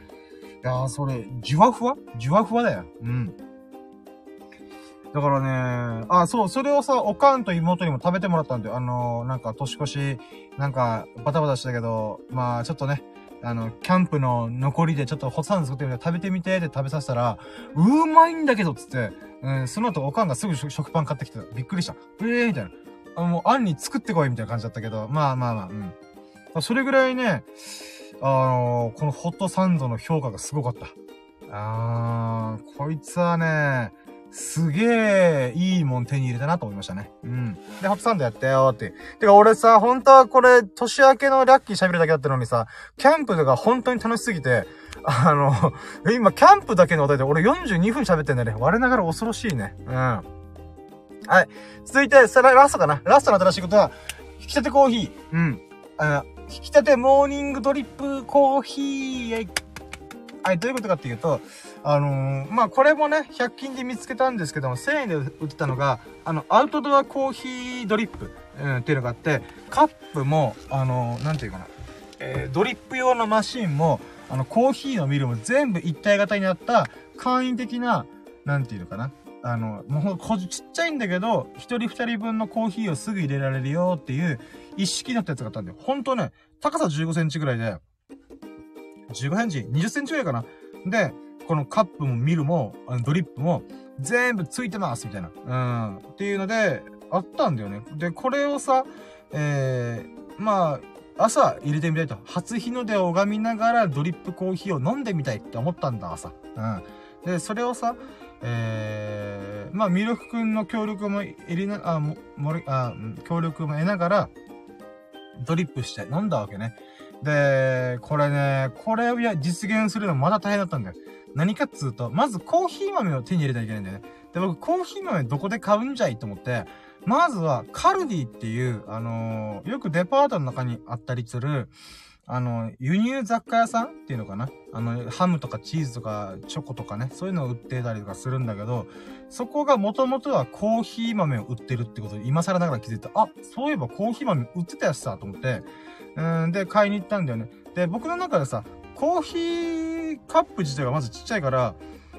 いやー、それ、じわふわじわふわだよ。うん。だからね、あ、そう、それをさ、おかんと妹にも食べてもらったんだよ。あのー、なんか年越し、なんかバタバタしたけど、まあちょっとね、あの、キャンプの残りでちょっとホットサン作ってみて食べてみてって食べさせたら、うまいんだけどっつって、うん、その後おかんがすぐ食パン買ってきてびっくりした。ええー、みたいな。あもう、あんに作ってこいみたいな感じだったけど、まあまあまあ、うん。それぐらいね、あのー、このホットサンドの評価がすごかった。あー、こいつはね、すげえいいもん手に入れたなと思いましたね。うん。で、ホットサンドやったよって。てか俺さ、本当はこれ、年明けのラッキー喋るだけだったのにさ、キャンプが本当に楽しすぎて、あの、今、キャンプだけの話題で俺42分喋ってんだよね。我ながら恐ろしいね。うん。はい。続いて、さら、ラストかな。ラストの新しいことは、引き立てコーヒー。うん。あ引き立てモーニングドリップコーヒー。はい、どういうことかっていうと、あのー、まあ、これもね、100均で見つけたんですけども、1000円で売ってたのが、あの、アウトドアコーヒードリップ、うん、っていうのがあって、カップも、あのー、なんていうかな、えー、ドリップ用のマシンも、あの、コーヒーのミルも全部一体型になった簡易的な、なんていうのかな。あの、もう、ちっちゃいんだけど、一人二人分のコーヒーをすぐ入れられるよっていう、一式のったやつがあったんだよ。ほんとね、高さ15センチぐらいで、15センチ ?20 センチぐらいかな？で、このカップもミルも、ドリップも、全部ついてますみたいな。うん。っていうので、あったんだよね。で、これをさ、えー、まあ、朝入れてみたいと。初日の出を拝みながらドリップコーヒーを飲んでみたいって思ったんだ、朝。うん。で、それをさ、えー、まあ、ミルクくんの協力も入れな、あ、も、もれあ、協力も得ながら、ドリップして飲んだわけね。で、これね、これを実現するのまだ大変だったんだよ。何かっつうと、まずコーヒー豆を手に入れなきゃいけないんだよね。で、僕、コーヒー豆どこで買うんじゃいと思って、まずは、カルディっていう、あのー、よくデパートの中にあったりする、あの、輸入雑貨屋さんっていうのかな？あの、ハムとかチーズとかチョコとかね、そういうのを売ってたりとかするんだけど、そこが元々はコーヒー豆を売ってるってことで、今更ながら気づいた。あ、そういえばコーヒー豆売ってたやつだ、と思って、うん、で、買いに行ったんだよね。で、僕の中でさ、コーヒーカップ自体がまずちっちゃいから、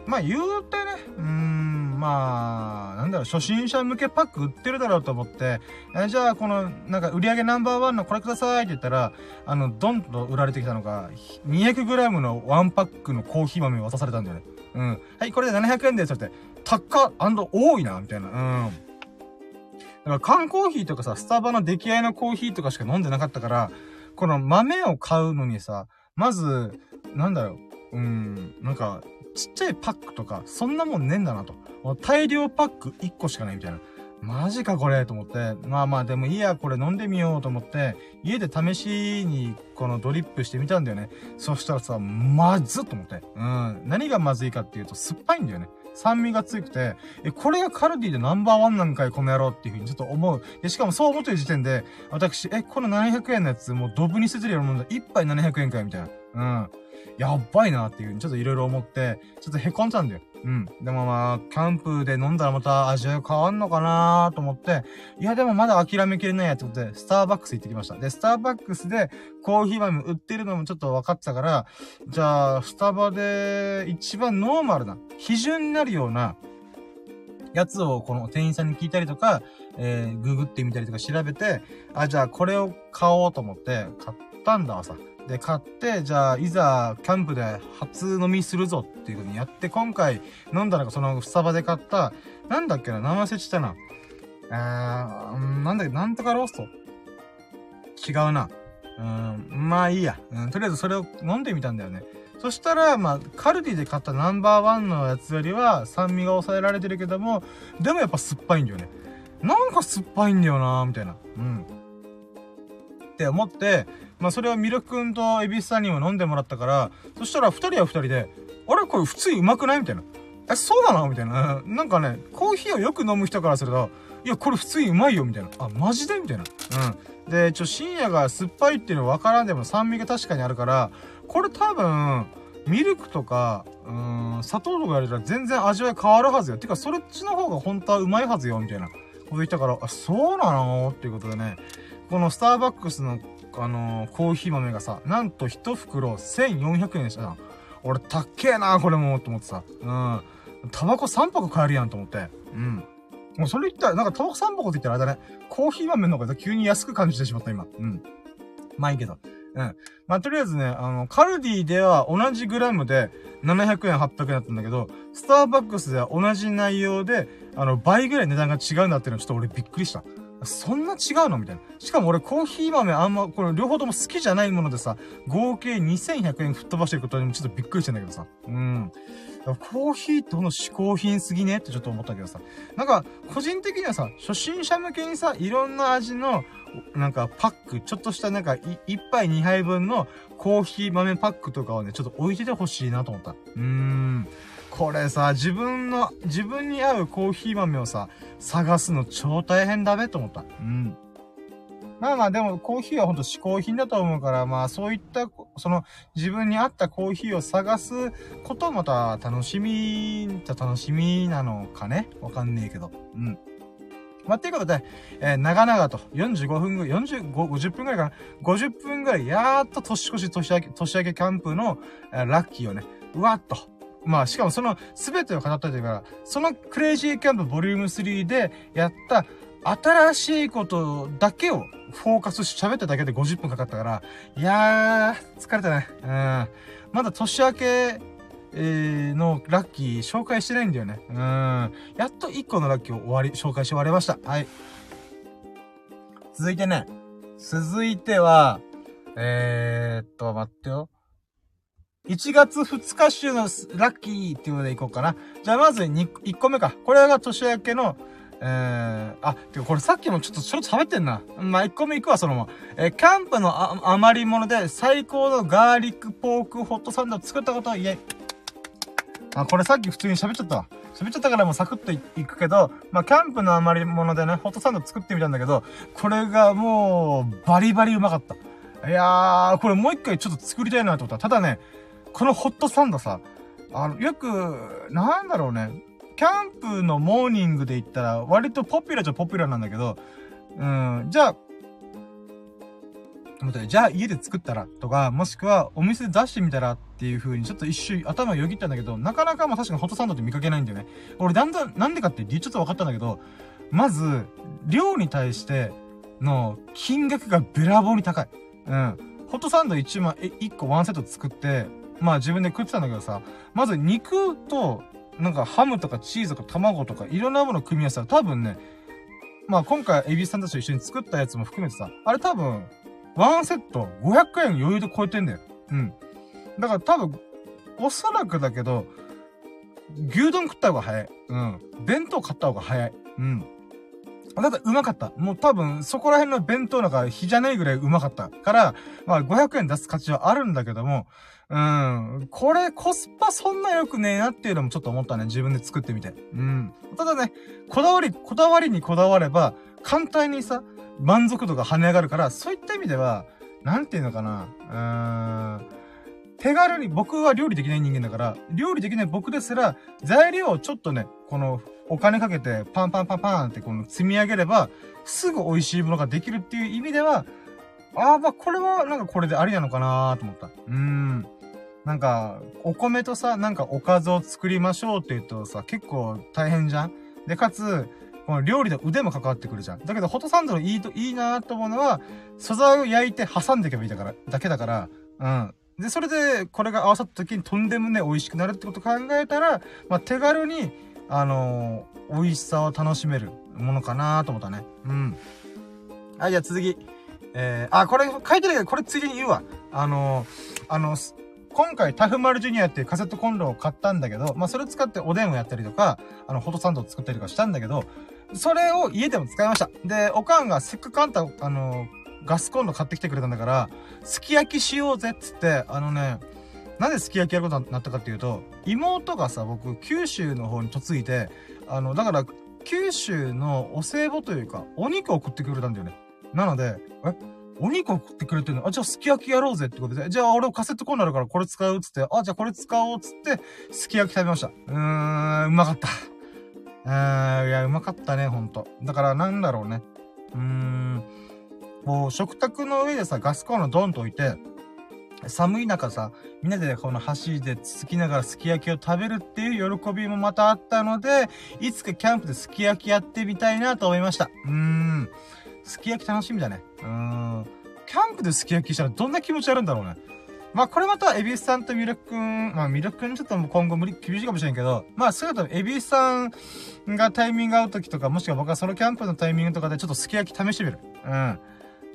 まあ言うてね、うーん、まあ、なんだろう、初心者向けパック売ってるだろうと思って、えじゃあこの、なんか売り上げナンバーワンのこれくださいって言ったら、あの、ドンと売られてきたのが、200g のワンパックのコーヒー豆を渡されたんだよね。うん。はい、これで700円ですって、高っ多いな、みたいな。うん。だから缶コーヒーとかさ、スタバの出来合いのコーヒーとかしか飲んでなかったから、この豆を買うのにさ、まず、なんだろう、うん、なんか、ちっちゃいパックとか、そんなもんねえんだなと。大量パック1個しかないみたいな。マジかこれと思って。まあまあでもいいや、これ飲んでみようと思って、家で試しにこのドリップしてみたんだよね。そしたらさ、まずっと思って。うん。何がまずいかっていうと、酸っぱいんだよね。酸味が強くて、え、これがカルディでナンバーワンなんかい、この野郎っていうふうにちょっと思う。で、しかもそう思ってる時点で、私、え、この700円のやつ、もうドブに捨ててるようなもんだ。1杯700円かいみたいな。うん。やばいなっていう、ちょっといろいろ思って、ちょっと凹んじゃうんだよ。うん。でもまあ、キャンプで飲んだらまた味が変わんのかなと思って、いやでもまだ諦めきれないやってことで、スターバックス行ってきました。で、スターバックスでコーヒー豆売ってるのもちょっと分かってたから、じゃあ、スタバで一番ノーマルな、基準になるような、やつをこの店員さんに聞いたりとか、えー、ググってみたりとか調べて、あ、じゃあこれを買おうと思って買ったんだわさ。で、買って、じゃあ、いざ、キャンプで初飲みするぞっていう風にやって、今回飲んだのがそのスタバで買った、なんだっけな、名前忘れちたな。えー、なんだっけ、なんとかロースト違うな。うん、まあいいや。うん、とりあえずそれを飲んでみたんだよね。そしたら、まあ、カルディで買ったナンバーワンのやつよりは酸味が抑えられてるけども、でもやっぱ酸っぱいんだよね。なんか酸っぱいんだよなみたいな。うん。って思って、まあそれをミルク君とエビスさんにも飲んでもらったから、そしたら二人は二人で、あれこれ普通にうまくないみたいな。え、そうなの？みたいな。なんかね、コーヒーをよく飲む人からすると、いや、これ普通にうまいよ、みたいな。あ、マジで？みたいな。うん。で、ちょ、深夜が酸っぱいっていうの分からんでも酸味が確かにあるから、これ多分、ミルクとか、うん、砂糖とかやれたら全然味わい変わるはずよ。てか、そっちの方が本当はうまいはずよ、みたいな。こと言ったから、あ、そうなの？っていうことでね、このスターバックスのあのー、コーヒー豆がさ、なんと一袋1400円でしたな。俺、たっけえな、これも、と思ってさ。うん。タバコ3箱買えるやんと思って。うん。もうそれ言ったら、なんかタバコ3箱って言ったらあれだね。コーヒー豆の方が急に安く感じてしまった、今。うん。まあいいけど。うん。まあ、とりあえずね、あの、カルディでは同じグラムで700円、800円だったんだけど、スターバックスでは同じ内容で、あの、倍ぐらい値段が違うんだっていうのはちょっと俺びっくりした。そんな違うの？みたいな。しかも俺コーヒー豆あんま、これ両方とも好きじゃないものでさ、合計2100円吹っ飛ばしてることにもちょっとびっくりしてんだけどさ。うん。コーヒーってほんの嗜好品すぎねってちょっと思ったけどさ。なんか、個人的にはさ、初心者向けにさ、いろんな味の、なんかパック、ちょっとしたなんか、1杯2杯分のコーヒー豆パックとかをね、ちょっと置いててほしいなと思った。うーん。これさ、自分の、自分に合うコーヒー豆をさ、探すの超大変だべと思った。うん。まあまあでもコーヒーはほんと嗜好品だと思うから、まあそういった、その自分に合ったコーヒーを探すことまた楽しみ、じゃ楽しみなのかね？わかんねえけど。うん。まあ、ということで、えー、長々と45分ぐらい、45、50分ぐらいかな ?50 分ぐらい、やーっと年越し年明け、年明けキャンプの、えー、ラッキーをね、うわっと、まあ、しかもその全てを語ったというか、そのクレイジーキャンプボリューム3でやった新しいことだけをフォーカスし喋っただけで50分かかったから、いやー、疲れたね。うん。まだ年明け、えー、のラッキー紹介してないんだよね。うん。やっと1個のラッキーを終わり、紹介し終わりました。はい。続いてね。続いては、えー、っと、待ってよ。1月2日週のラッキーっていうのでいこうかな。じゃあまず2、1個目か。これが年明けの、えー、あ、てかこれさっきもちょっとちょっと喋ってんな。まあ、1個目いくわ、そのまま。えー、キャンプの余り物で最高のガーリックポークホットサンドを作ったことは、イェイ。あ、これさっき普通に喋っちゃったわ。喋っちゃったからもうサクッといくけど、まあ、キャンプの余り物でね、ホットサンド作ってみたんだけど、これがもう、バリバリうまかった。いやー、これもう一回ちょっと作りたいなと思った。ただね、このホットサンドさ、あの、よく、なんだろうね、キャンプのモーニングで言ったら、割とポピュラーじゃポピュラーなんだけど、うん、じゃあ、じゃあ家で作ったらとか、もしくはお店で出してみたらっていう風にちょっと一瞬頭よぎったんだけど、なかなかまあ確かにホットサンドって見かけないんだよね。俺だんだん、なんでかって理由ちょっと分かったんだけど、まず、量に対しての金額がべらぼうに高い。うん。ホットサンド1枚、1個ワンセット作って、まあ自分で食ってたんだけどさ、まず肉と、なんかハムとかチーズとか卵とかいろんなもの組み合わせたら多分ね、まあ今回エビさんたちと一緒に作ったやつも含めてさ、あれ多分ワンセット500円余裕で超えてんだよ。うん。だから多分、おそらくだけど、牛丼食った方が早い。うん。弁当買った方が早い。うん。だってうまかった。もう多分、そこら辺の弁当なんか日じゃないぐらいうまかったから、まあ500円出す価値はあるんだけども、うん。これコスパそんな良くねえなっていうのもちょっと思ったね。自分で作ってみて。うん。ただね、こだわり、こだわりにこだわれば、簡単にさ、満足度が跳ね上がるから、そういった意味では、なんていうのかな、うーん、手軽に、僕は料理できない人間だから、料理できない僕ですら、材料をちょっとね、この、お金かけて、パンパンパンパンってこの積み上げれば、すぐ美味しいものができるっていう意味では、ああ、まあ、これは、なんかこれでありなのかなと思った。うーん。なんか、お米とさ、なんかおかずを作りましょうって言うとさ、結構大変じゃん？で、かつ、この料理の腕も関わってくるじゃん。だけど、ホットサンドのいいと、いいなと思うのは、素材を焼いて挟んでいけばいいだから、だけだから、うん。で、それで、これが合わさった時にとんでもね、美味しくなるってこと考えたら、まあ、手軽に、あのー、美味しさを楽しめるものかなと思ったね。うん。はい、じゃあ続き。えー、あ、これ書いてないけど、これついでに言うわ。あのー、あのー、今回、タフマルジュニアっていうカセットコンロを買ったんだけど、まあ、それ使っておでんをやったりとか、あの、ホットサンドを作ったりとかしたんだけど、それを家でも使いました。で、おかんがせっかくあんた、あの、ガスコンロ買ってきてくれたんだから、すき焼きしようぜっつって、あのね、なんですき焼きやることになったかっていうと、妹がさ、僕、九州の方に嫁いで、あの、だから、九州のお歳暮というか、お肉を送ってくれたんだよね。なので、え？お肉を送ってくれてるの？あ、じゃあすき焼きやろうぜってことで、じゃあ俺カセットコンロあるからこれ使うっつって、あ、じゃあこれ使おうっつって、すき焼き食べました。うーん、うまかった。あーいや、うまかったね、ほんと。だから、なんだろうね。うーん。こう、食卓の上でさ、ガスコンロドンと置いて、寒い中さ、みんなでこの箸でつつきながらすき焼きを食べるっていう喜びもまたあったので、いつかキャンプですき焼きやってみたいなと思いました。うーん。すき焼き楽しみだね。うーん。キャンプですき焼きしたらどんな気持ちあるんだろうね。まあこれまた、エビスさんとミルクくん、まあミルクくんちょっと今後無理、厳しいかもしれんけど、まあそういうこと、エビスさんがタイミング合う時とか、もしくは僕はソロキャンプのタイミングとかでちょっとすき焼き試してみる。うん。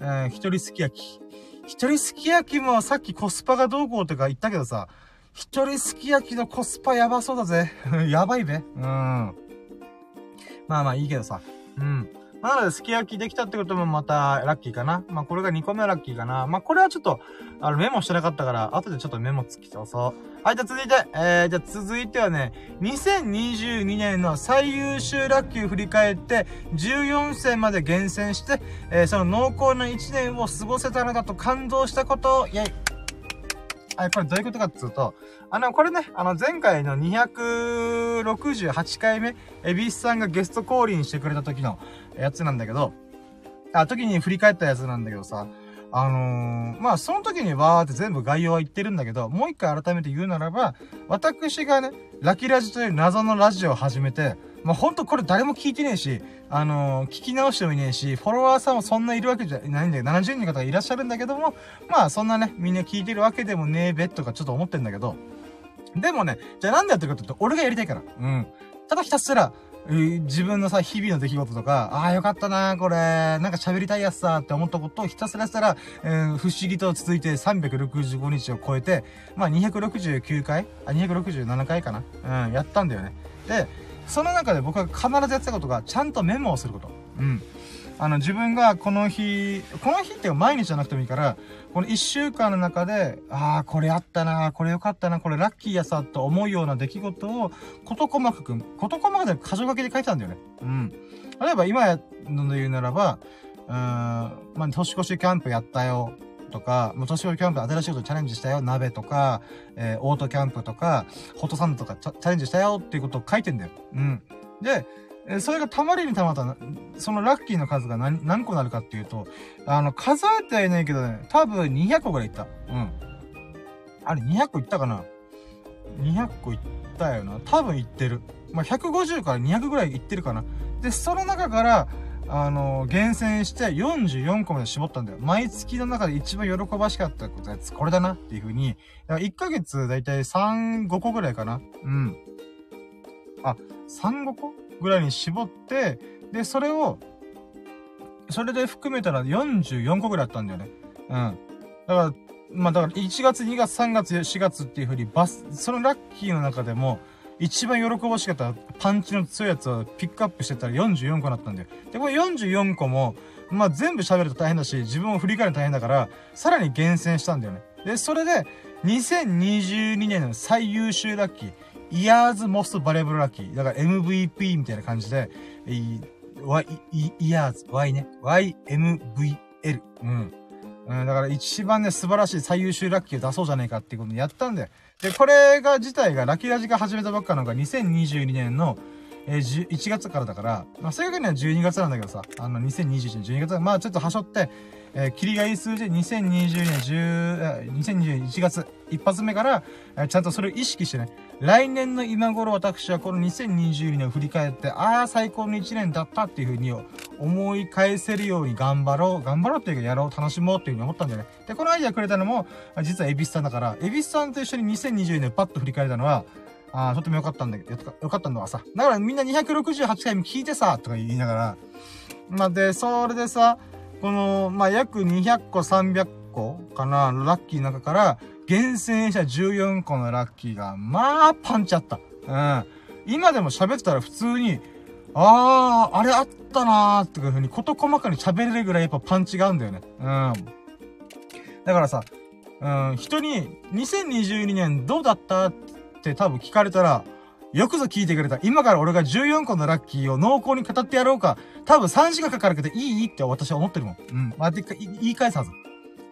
うん、一人すき焼き。一人すき焼きもさっきコスパがどうこうとか言ったけどさ、一人すき焼きのコスパやばそうだぜ。やばいべ。うん。まあまあいいけどさ。うん。なので、すき焼きできたってこともまたラッキーかな。まあ、これが2個目はラッキーかな。まあ、これはちょっと、あの、メモしてなかったから、後でちょっとメモつきそうそう。はい、じゃあ続いて、えー、じゃあ続いてはね、2022年の最優秀ラッキーを振り返って、14戦まで厳選して、えー、その濃厚な1年を過ごせたのだと感動したことを、イェイはい、これどういうことかっていうと、あの、これね、あの、前回の268回目、エビスさんがゲスト降臨してくれた時のやつなんだけど、あ、時に振り返ったやつなんだけどさ、あのー、まあ、その時にわーって全部概要は言ってるんだけど、もう一回改めて言うならば、私がね、ラキラジという謎のラジオを始めて、まあ、ほんとこれ誰も聞いてねえし、あのー、聞き直してもいねえし、フォロワーさんもそんないるわけじゃないんだけど、70人の方がいらっしゃるんだけども、まあ、そんなね、みんな聞いてるわけでもねえべとかちょっと思ってんだけど、でもね、じゃあなんでやってるかって言うと、俺がやりたいから。うん。ただひたすら、自分のさ、日々の出来事とか、ああ、よかったなこれ、なんか喋りたいやつさ、って思ったことをひたすらしたら、えー、不思議と続いて365日を超えて、まあ、269回あ、267回かなうん、やったんだよね。で、その中で僕は必ずやってたことが、ちゃんとメモをすること。うん。あの、自分がこの日、この日って毎日じゃなくてもいいから、この一週間の中で、ああ、これあったな、これよかったな、これラッキーやさ、と思うような出来事を、事細かく、事細かく箇条書きで書いてたんだよね。うん。例えば今やので言うならば、うーん、まあ、年越しキャンプやったよ。とか、もう年越しキャンプ新しいことチャレンジしたよ。鍋とか、えー、オートキャンプとか、ホットサンドとかチャレンジしたよっていうことを書いてんだよ。うん。で、えそれがたまりにたまったそのラッキーの数が何、何個なるかっていうと、あの、数えてはいないけどね、多分200個ぐらいいった。うん。あれ、200個いったかな ?200 個いったよな。多分いってる。まあ、150から200ぐらいいってるかな。で、その中から、あの、厳選して44個まで絞ったんだよ。毎月の中で一番喜ばしかったこやつ、これだなっていう風に、1ヶ月だいたい3、5個ぐらいかな。うん。あ、3、5個ぐらいに絞って、で、それを、それで含めたら44個ぐらいあったんだよね。うん。だから、まあだから1月、2月、3月、4月っていう風にバス、そのラッキーの中でも、一番喜ばしかったパンチの強いやつをピックアップしてたら44個だったんだよ。で、これ44個も、まあ全部喋ると大変だし、自分を振り返ると大変だから、さらに厳選したんだよね。で、それで、2022年の最優秀ラッキー、イヤーズモストバレブルラッキー。だから MVP みたいな感じで、Y、イヤーズ、Y ね。YMVL。うん。うん、だから一番ね、素晴らしい最優秀ラッキーを出そうじゃねえかっていうことをやったんで。で、これが自体が、ラッキーラジが始めたばっかのが2022年の、えー、1月からだから、まあ、正確には12月なんだけどさ、あの、2021年12月、まあちょっとはしょって、えー、霧がいい数字で2020年10、2021 1月一発目から、えー、ちゃんとそれを意識してね、来年の今頃私はこの2022年を振り返って、ああ、最高の1年だったっていう風に思い返せるように頑張ろう、頑張ろうっていうかやろう、楽しもうっていう風に思ったんだよね。で、このアイデアくれたのも、実はエビスさんだから、エビスさんと一緒に2022年をパッと振り返れたのは、ああ、とてもよかったんだけど、よかったんだわさ。だからみんな268回も聞いてさ、とか言いながら、まあ、で、それでさ、この、まあ、約200個、300個かな、ラッキーの中から、厳選した14個のラッキーが、まあ、パンチあった。うん。今でも喋ってたら普通に、あー、あれあったなーっていう風に、事細かに喋れるぐらいやっぱパンチがあるんだよね。うん。だからさ、うん、人に、2022年どうだったって多分聞かれたら、よくぞ聞いてくれた。今から俺が14個のラッキーを濃厚に語ってやろうか。多分3時間かかるけどいい？って私は思ってるもん。うん。まあ、で言い返すはず。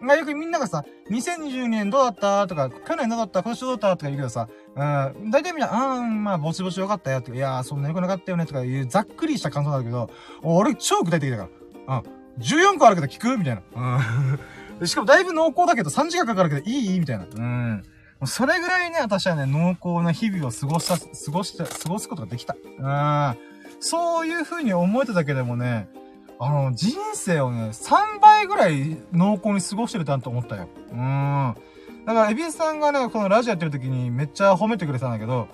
まあ、よくみんながさ、2020年どうだったとか、去年どうだった今年どうだったとか言うけどさ、うん、大体みんな、うん、まあ、ぼちぼちよかったよっていやー、そんな良くなかったよねとかいうざっくりした感想だけど、俺超具体的だから。うん。14個あるけど聞くみたいな。うん。しかもだいぶ濃厚だけど3時間かかるけどいい？みたいな。うん。それぐらいね、私はね、濃厚な日々を過ごした、過ごした、過ごすことができた。うん。そういう風に思えただけでもね、あの、人生をね、3倍ぐらい濃厚に過ごしてるなと思ったよ。うん。だから、エビスさんがね、このラジオやってる時にめっちゃ褒めてくれたんだけど、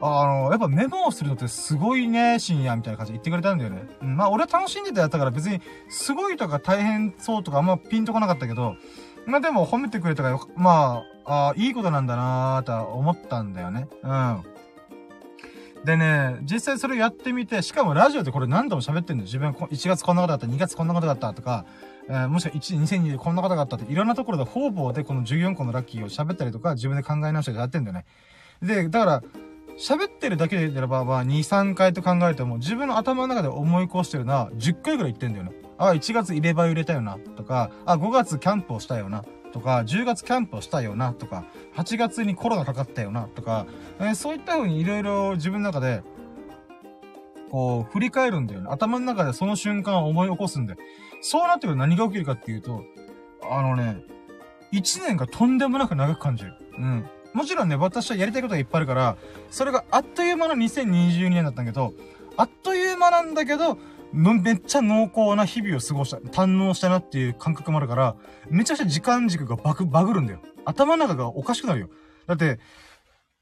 あの、やっぱメモをするのってすごいね、深夜みたいな感じで言ってくれたんだよね。うん、まあ、俺は楽しんでてやったから別に、すごいとか大変そうとかあんまピンとこなかったけど、まあでも褒めてくれたから、まあ、あいいことなんだなーとは思ったんだよね。うん。でね、実際それやってみて、しかもラジオでこれ何度も喋ってんだよ。自分1月こんなことだった、2月こんなことだったとか、えー、もしくは1、2020こんなことがあったって、いろんなところで方々でこの14個のラッキーを喋ったりとか、自分で考え直してやってんだよね。で、だから、喋ってるだけで言えば、まあ、2、3回と考えても、自分の頭の中で思い越してるのは、10回ぐらい言ってんだよね。あ、1月入れ歯入れたよな、とか、あ、5月キャンプをしたよな、とか、10月キャンプをしたよな、とか、8月にコロナかかったよな、とか、えー、そういった風にいろいろ自分の中で、こう、振り返るんだよね。頭の中でその瞬間を思い起こすんで。そうなってくると何が起きるかっていうと、あのね、1年がとんでもなく長く感じる。うん。もちろんね、私はやりたいことがいっぱいあるから、それがあっという間の2022年だったんだけど、あっという間なんだけど、めっちゃ濃厚な日々を過ごした、堪能したなっていう感覚もあるから、めちゃくちゃ時間軸がバグ、バグるんだよ。頭の中がおかしくなるよ。だって、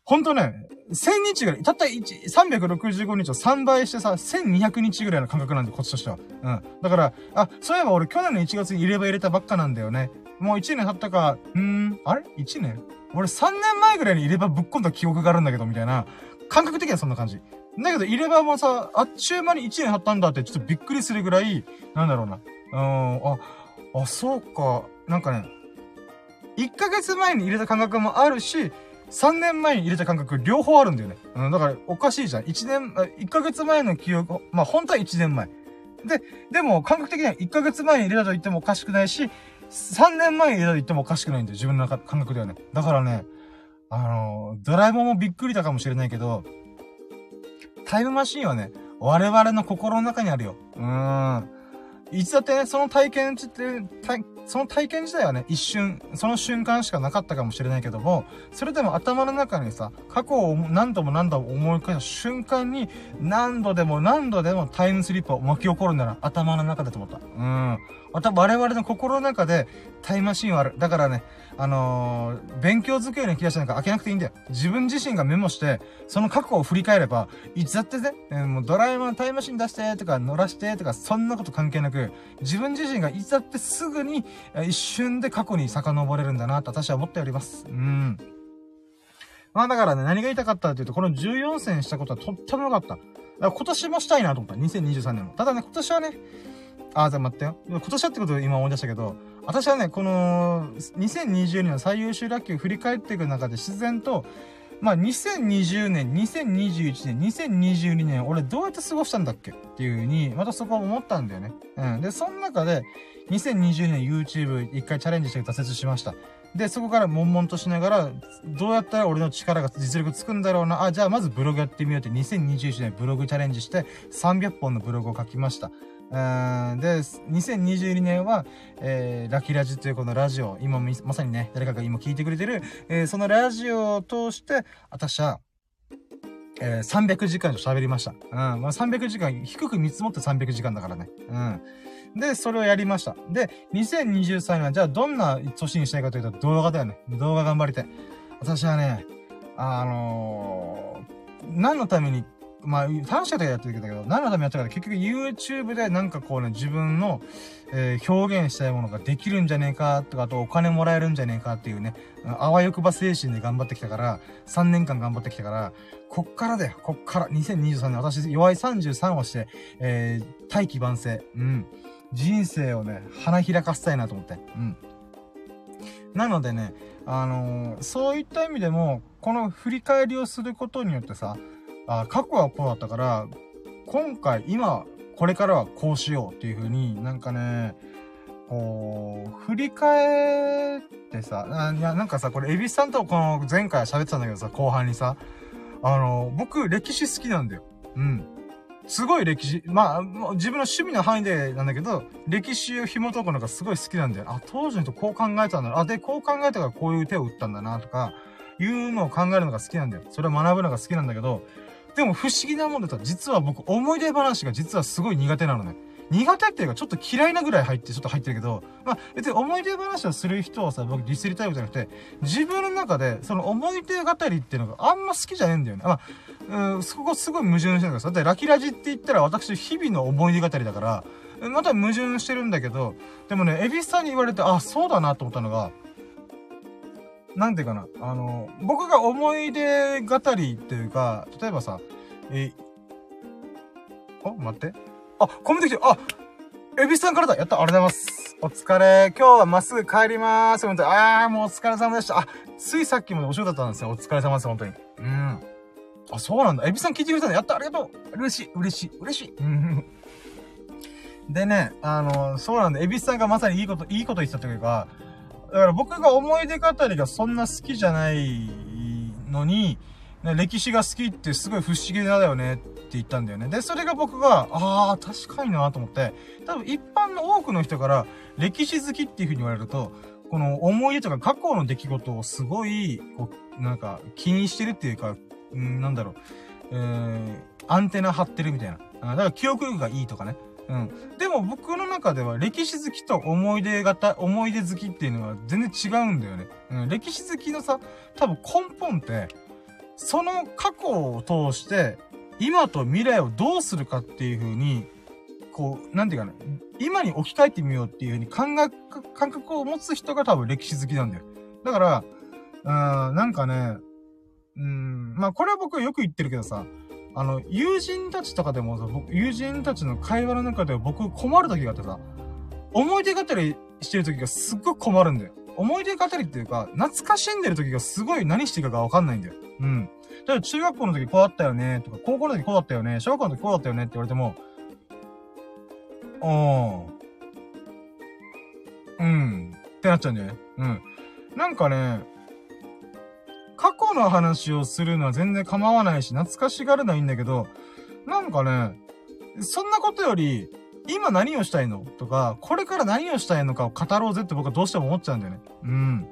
ほんとね、1000日ぐらい、たった1、365日を3倍してさ、1200日ぐらいの感覚なんで、こっちとしては。うん。だから、あ、そういえば俺去年の1月に入れ歯入れたばっかなんだよね。もう1年経ったか、うーん、あれ ?1 年？俺3年前ぐらいに入れ歯ぶっ込んだ記憶があるんだけど、みたいな。感覚的にはそんな感じ。だけど、入れ歯もさ、あっちゅう間に1年経ったんだってちょっとびっくりするぐらい、なんだろうな。うん、あ、あ、そうか。なんかね、1ヶ月前に入れた感覚もあるし、3年前に入れた感覚両方あるんだよね。うん、だからおかしいじゃん。1年、1ヶ月前の記憶、まあ本当は1年前。で、でも感覚的には1ヶ月前に入れたと言ってもおかしくないし、3年前に入れたと言ってもおかしくないんだよ。自分の感覚ではね。だからね、あの、ドラえもんもびっくりだかもしれないけど、タイムマシンはね、我々の心の中にあるよ。うーん。いつだってね、その体験って、その体験自体はね、一瞬、その瞬間しかなかったかもしれないけども、それでも頭の中にさ、過去を何度も何度も思い返した瞬間に、何度でも何度でもタイムスリップを巻き起こるんだな、頭の中でと思った。うん。また我々の心の中でタイムマシンはある。だからね、あのー、勉強机の気がしないか開けなくていいんだよ。自分自身がメモして、その過去を振り返れば、いつだってね、えー、もうドラえもんタイムマシン出してとか乗らしてとか、そんなこと関係なく、自分自身がいつだってすぐに、一瞬で過去に遡れるんだなと私は思っております。うん。まあだからね、何が言いたかったっていうと、この14戦したことはとっても良かった。だから今年もしたいなと思った。2023年も。ただね、今年はね、あ、じゃあ待ってよ。今年はってことを今思い出したけど、私はね、この、2020年の最優秀ラッキーを振り返っていく中で自然と、まあ、2020年、2021年、2022年、俺どうやって過ごしたんだっけ？っていう風に、またそこは思ったんだよね。うん。で、その中で、2020年 YouTube 一回チャレンジして挫折しました。で、そこから悶々としながら、どうやったら俺の力が実力つくんだろうな？あ、じゃあまずブログやってみようって2021年ブログチャレンジして300本のブログを書きました。で、2022年は、えー、ラキラジというこのラジオ、今まさにね、誰かが今聞いてくれてる、えー、そのラジオを通して、私は、えー、300時間と喋りました。うん。まあ、300時間、低く見積もって300時間だからね。うん。で、それをやりました。で、2023年は、じゃあどんな年にしたいかというと、動画だよね。動画頑張りたい。私はね、あのー、何のためにまあ、楽しかったやってるけど、何のためにやったか結局 YouTube でなんかこうね、自分の、えー、表現したいものができるんじゃねえか、とか、あとお金もらえるんじゃねえかっていうね、あわよくば精神で頑張ってきたから、3年間頑張ってきたから、こっからだよ、こっから、2023年、私、弱い33をして、えー、大器晩成、うん。人生をね、花開かせたいなと思って、うん。なのでね、あのー、そういった意味でも、この振り返りをすることによってさ、あ過去はこうだったから、今回、今、これからはこうしようっていう風になんかね、こう、振り返ってさ、あいや、なんかさ、これ、エビスさんとこの前回喋ってたんだけどさ、後半にさ、あの、僕、歴史好きなんだよ。うん。すごい歴史、まあ、自分の趣味の範囲でなんだけど、歴史を紐解くのがすごい好きなんだよ。あ、当時の人こう考えたんだなあ、で、こう考えたからこういう手を打ったんだな、とか、いうのを考えるのが好きなんだよ。それを学ぶのが好きなんだけど、でも不思議なもんだと、実は僕、思い出話が実はすごい苦手なのね。苦手っていうか、ちょっと嫌いなぐらい入って、ちょっと入ってるけど、まあ、別に思い出話をする人をさ、僕ディスりたいわけじゃなくて、自分の中で、その思い出語りっていうのがあんま好きじゃねえんだよね。まあ、うん、そこすごい矛盾してるんですよ。だって、ラキラジって言ったら私、日々の思い出語りだから、また矛盾してるんだけど、でもね、エビスさんに言われて、あ、そうだなと思ったのが、なんていうかな、あの、僕が思い出語りっていうか、例えばさ、えあ、待って。あ、コメント来てるあ、エビスさんからだやったありがとうございます。お疲れ。今日はまっすぐ帰りまーす。本当に。あー、もうお疲れ様でした。あ、ついさっきまでお仕事だったんですよ。お疲れ様です、本当に。うん。あ、そうなんだ。エビさん聞いてくれたんだ。やったありがとう嬉しい、嬉しい、嬉しい。うん。でね、あの、そうなんだ。エビスさんがまさにいいこと、いいこと言ってたというか、だから僕が思い出語りがそんな好きじゃないのに、歴史が好きってすごい不思議だよねって言ったんだよね。で、それが僕が、ああ、確かになと思って、多分一般の多くの人から歴史好きっていう風に言われると、この思い出とか過去の出来事をすごい、こう、なんか気にしてるっていうか、うん、なんだろう、えー、アンテナ張ってるみたいな。だから記憶力がいいとかね。うん。でも僕の中では歴史好きと思い出型、思い出好きっていうのは全然違うんだよね。うん。歴史好きのさ、多分根本って、その過去を通して、今と未来をどうするかっていう風に、こう、なんていうかな、今に置き換えてみようっていう風に感覚、感覚を持つ人が多分歴史好きなんだよ。だから、うん、なんかね、うん、まあこれは僕よく言ってるけどさ、あの、友人たちとかでもさ、僕、友人たちの会話の中では僕困る時があってさ、思い出語りしてる時がすっごく困るんだよ。思い出語りっていうか、懐かしんでる時がすごい何していいかがわかんないんだよ。うん。だから中学校の時こうだったよね、とか、高校の時こうだったよね、小学校の時こうだったよねって言われても、うん。うん。ってなっちゃうんだよね。うん。なんかね、過去の話をするのは全然構わないし、懐かしがるのはいいんだけど、なんかね、そんなことより、今何をしたいの？とか、これから何をしたいのかを語ろうぜって僕はどうしても思っちゃうんだよね。うん。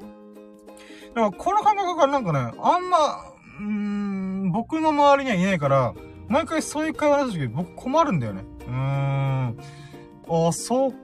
だから、この感覚がなんかね、あんま、うーん、僕の周りにはいないから、毎回そういう会話の時僕困るんだよね。うーん。あ、そうか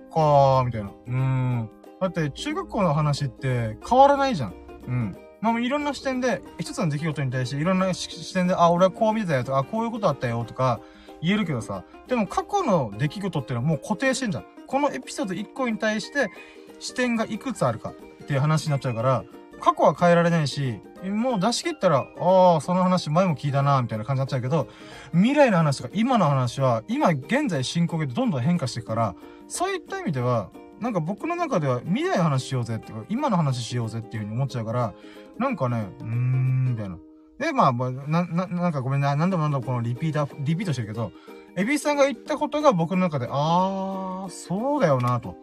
ー、みたいな。うん。だって、中学校の話って変わらないじゃん。うん。まあ、いろんな視点で、一つの出来事に対していろんな視点で、あ、俺はこう見てたよとか、あ、こういうことあったよとか、言えるけどさ、でも過去の出来事っていうのはもう固定してんじゃん。このエピソード1個に対して視点がいくつあるかっていう話になっちゃうから、過去は変えられないし、もう出し切ったら、ああ、その話前も聞いたな、みたいな感じになっちゃうけど、未来の話とか今の話は、今現在進行形でどんどん変化していくから、そういった意味では、なんか僕の中では未来の話しようぜっていうか、今の話しようぜっていう風に思っちゃうから、なんかね、うーん、みたいな。で、まあ、な、な、なんかごめんな、何度も何度もこのリピーター、リピートしてるけど、エビさんが言ったことが僕の中で、あー、そうだよなと。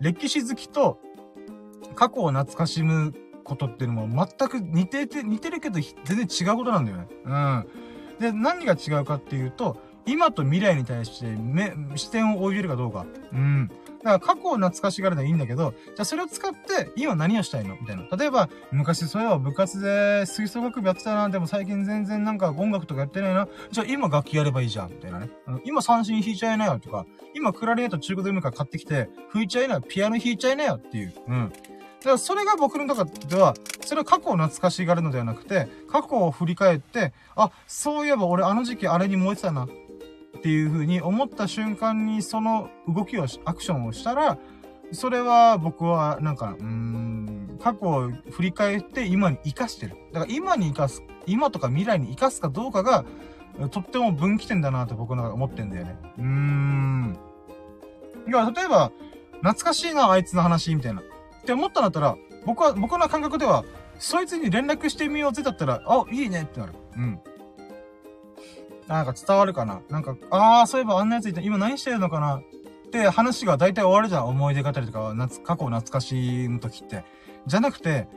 歴史好きと過去を懐かしむことっていうのも全く似てて、似てるけど全然違うことなんだよね。うん。で、何が違うかっていうと、今と未来に対して目、視点を置いてるかどうか。うん。だから過去を懐かしがるのはいいんだけど、じゃあそれを使って今何をしたいの？みたいな。例えば、昔そういえば部活で吹奏楽部やってたな、でも最近全然なんか音楽とかやってないな。じゃあ今楽器やればいいじゃん、みたいなね。今三振弾いちゃいなよとか、今クラリネット中古で海から買ってきて、吹いちゃいなよ、ピアノ弾いちゃいなよっていう。うん。だからそれが僕の中では、それは過去を懐かしがるのではなくて、過去を振り返って、あ、そういえば俺あの時期あれに燃えてたな。っていう風に思った瞬間にその動きを、アクションをしたら、それは僕はなんか、うーん、過去を振り返って今に活かしてる。だから今に活かす、今とか未来に活かすかどうかが、とっても分岐点だなと僕の中で思ってんだよね。うーん。いや、例えば、懐かしいな、あいつの話、みたいな。って思ったんだったら、僕は、僕の感覚では、そいつに連絡してみようぜだったら、あ、いいねってなる。うん。なんか伝わるかな？なんか、ああ、そういえばあんなやついた。今何してるのかな？って話が大体終わるじゃん。思い出語りとか、夏、過去懐かしいの時って。じゃなくて、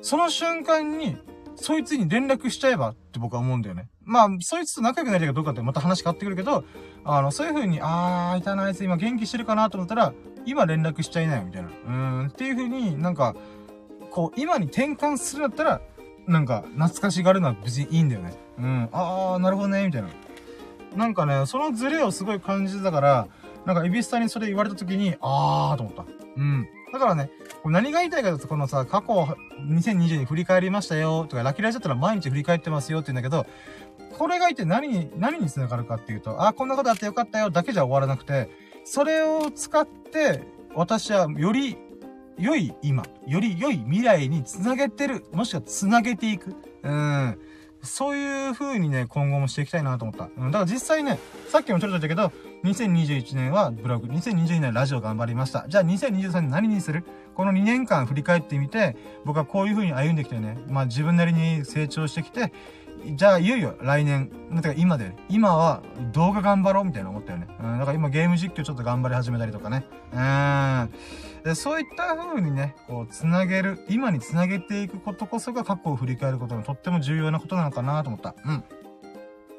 その瞬間に、そいつに連絡しちゃえばって僕は思うんだよね。まあ、そいつと仲良くなりかどうかってまた話変わってくるけど、あの、そういう風に、あー、いたな、あいつ今元気してるかなと思ったら、今連絡しちゃいなよ、みたいな。うーん、っていう風になんか、こう、今に転換するんだったら、なんか、懐かしがるのは別にいいんだよね。うん。あー、なるほどね、みたいな。なんかね、そのズレをすごい感じてたから、なんか、エビスタにそれ言われた時に、あーと思った。うん。だからね、何が言いたいかというと、このさ、過去2020に振り返りましたよ、とか、ラッキーライズだったら毎日振り返ってますよって言うんだけど、これが一体何に、何に繋がるかっていうと、あ、こんなことあってよかったよ、だけじゃ終わらなくて、それを使って、私はより良い今、より良い未来に繋げてる、もしくは繋げていく。うん。そういう風にね、今後もしていきたいなと思った。うん。だから実際ね、さっきもちょっと言ったけど、2021年はブログ、2022年ラジオ頑張りました。じゃあ2023年何にする？この2年間振り返ってみて、僕はこういう風に歩んできてね、まあ自分なりに成長してきて、じゃあいよいよ来年、なんてか今で、今は動画頑張ろうみたいな思ったよね。うん、だから今ゲーム実況ちょっと頑張り始めたりとかね。うん。で、そういった風にね、こう、つなげる、今につなげていくことこそが過去を振り返ることのとっても重要なことなのかなと思った。うん。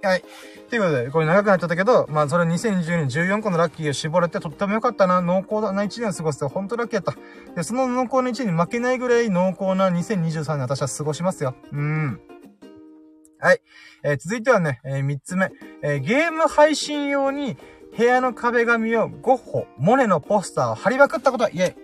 はい。ということで、これ長くなっちゃったけど、まあ、それ2020年14個のラッキーを絞れてとっても良かったな。濃厚な1年を過ごせて本当ラッキーやった。で、その濃厚な1年に負けないぐらい濃厚な2023年私は過ごしますよ。うん。はい。えー、続いてはね、えー、3つ目。えー、ゲーム配信用に部屋の壁紙をゴッホ、モネのポスターを貼りまくったことは、イェイ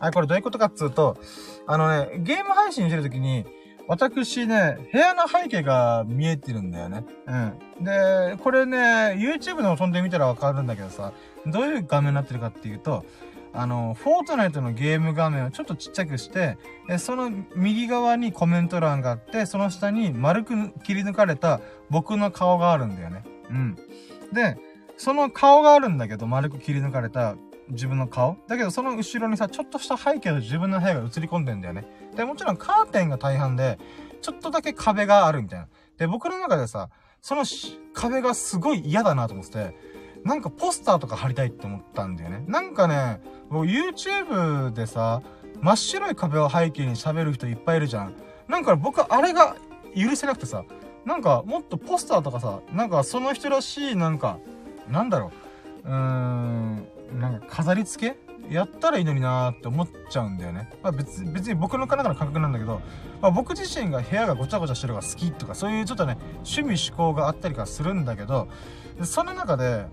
はい、これどういうことかっつうと、あのね、ゲーム配信してるときに、私ね、部屋の背景が見えてるんだよね。うん。で、これね、YouTube でも飛んでみたらわかるんだけどさ、どういう画面になってるかっていうと、あの、フォートナイトのゲーム画面をちょっとちっちゃくして、えその右側にコメント欄があって、その下に丸く切り抜かれた僕の顔があるんだよね。うん。で、その顔があるんだけど、丸く切り抜かれた自分の顔だけど、その後ろにさ、ちょっとした背景の自分の部屋が映り込んでんだよね。で、もちろんカーテンが大半で、ちょっとだけ壁があるみたいな。で、僕の中でさ、その壁がすごい嫌だなと思ってて、なんかポスターとか貼りたいって思ったんだよね。なんかね、もう YouTube でさ、真っ白い壁を背景に喋る人いっぱいいるじゃん。なんか僕あれが許せなくてさ、なんかもっとポスターとかさ、なんかその人らしいなんか、なんだろう、うーん、なんか飾り付け？やったらいいのになーって思っちゃうんだよね。まあ別別に僕の中の感覚なんだけど、まあ僕自身が部屋がごちゃごちゃしてるのが好きとか、そういうちょっとね、趣味思考があったりとかするんだけど、その中で、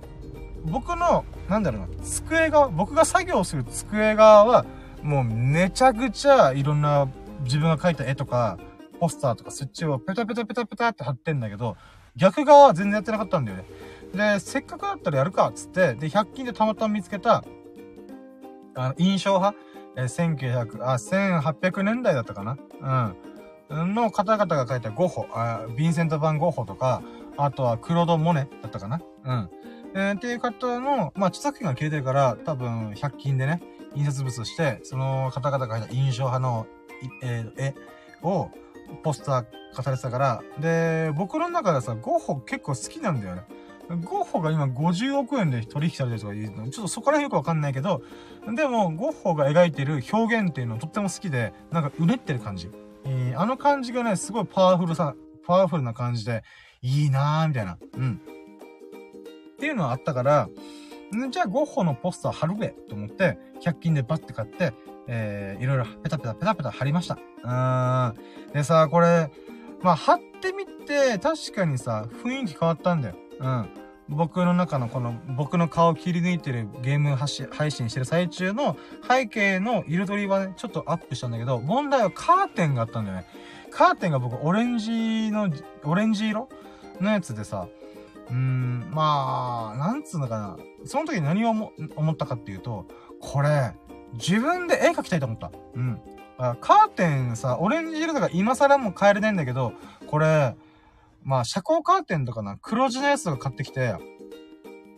僕の、なんだろうな、机側、僕が作業する机側は、もうめちゃくちゃいろんな自分が描いた絵とか、ポスターとかスイッチをペタペタペタペタって貼ってんだけど、逆側は全然やってなかったんだよね。で、せっかくだったらやるか、っつって、で、100均でたまたま見つけた、あの、印象派えー、1900、あ、1800年代だったかな？うん。の方々が書いたゴッホ、あ、ヴィンセント・バン・ゴッホとか、あとはクロド・モネだったかな？うん。えー、っていう方の、まあ、著作権が消えてるから、多分、100均でね、印刷物して、その方々が書いた印象派の、えー、絵を、ポスター書かれてたから、で、僕の中でさ、ゴッホ結構好きなんだよね。ゴッホが今50億円で取引されてるとか言うの、ちょっとそこら辺よくわかんないけど、でも、ゴッホが描いてる表現っていうのとっても好きで、なんかうねってる感じ。えー、あの感じがね、すごいパワフルさ、パワフルな感じで、いいなーみたいな。うん。っていうのはあったから、じゃあゴッホのポスター貼るべと思って、100均でバッて買って、えー、いろいろペタペタペタペタ貼りました。うーん。でさ、これ、まあ、貼ってみて、確かにさ、雰囲気変わったんだよ。うん。僕の中のこの、僕の顔を切り抜いてるゲーム配信してる最中の背景の彩りはね、ちょっとアップしたんだけど、問題はカーテンがあったんだよね。カーテンが僕、オレンジの、オレンジ色のやつでさ、うーん、まあ、なんつうのかな。その時何を思ったかっていうと、これ、自分で絵描きたいと思った。うん。カーテンさ、オレンジ色とか今更も変えれないんだけど、これ、まあ、遮光カーテンとかな、黒地のやつとか買ってきて、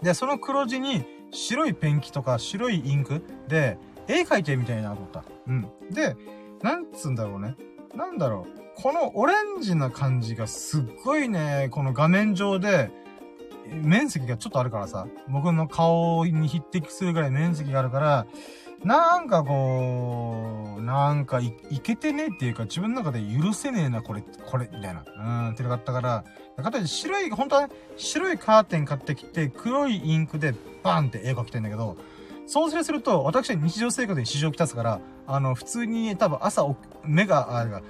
で、その黒地に白いペンキとか白いインクで、絵描いてみたいなと思った。うん。で、なんつうんだろうね。なんだろう。このオレンジな感じがすっごいね、この画面上で、面積がちょっとあるからさ、僕の顔に匹敵するぐらい面積があるから、なんかこう、なんかい、いけてねえっていうか、自分の中で許せねえな、これ、これ、みたいな。うん、ってなかったから、かといって白い、本当はね、白いカーテン買ってきて、黒いインクでバンって絵描きたいんだけど、そうすると、私は日常生活で市場を来たすから、あの、普通に多分朝、目が、あれが、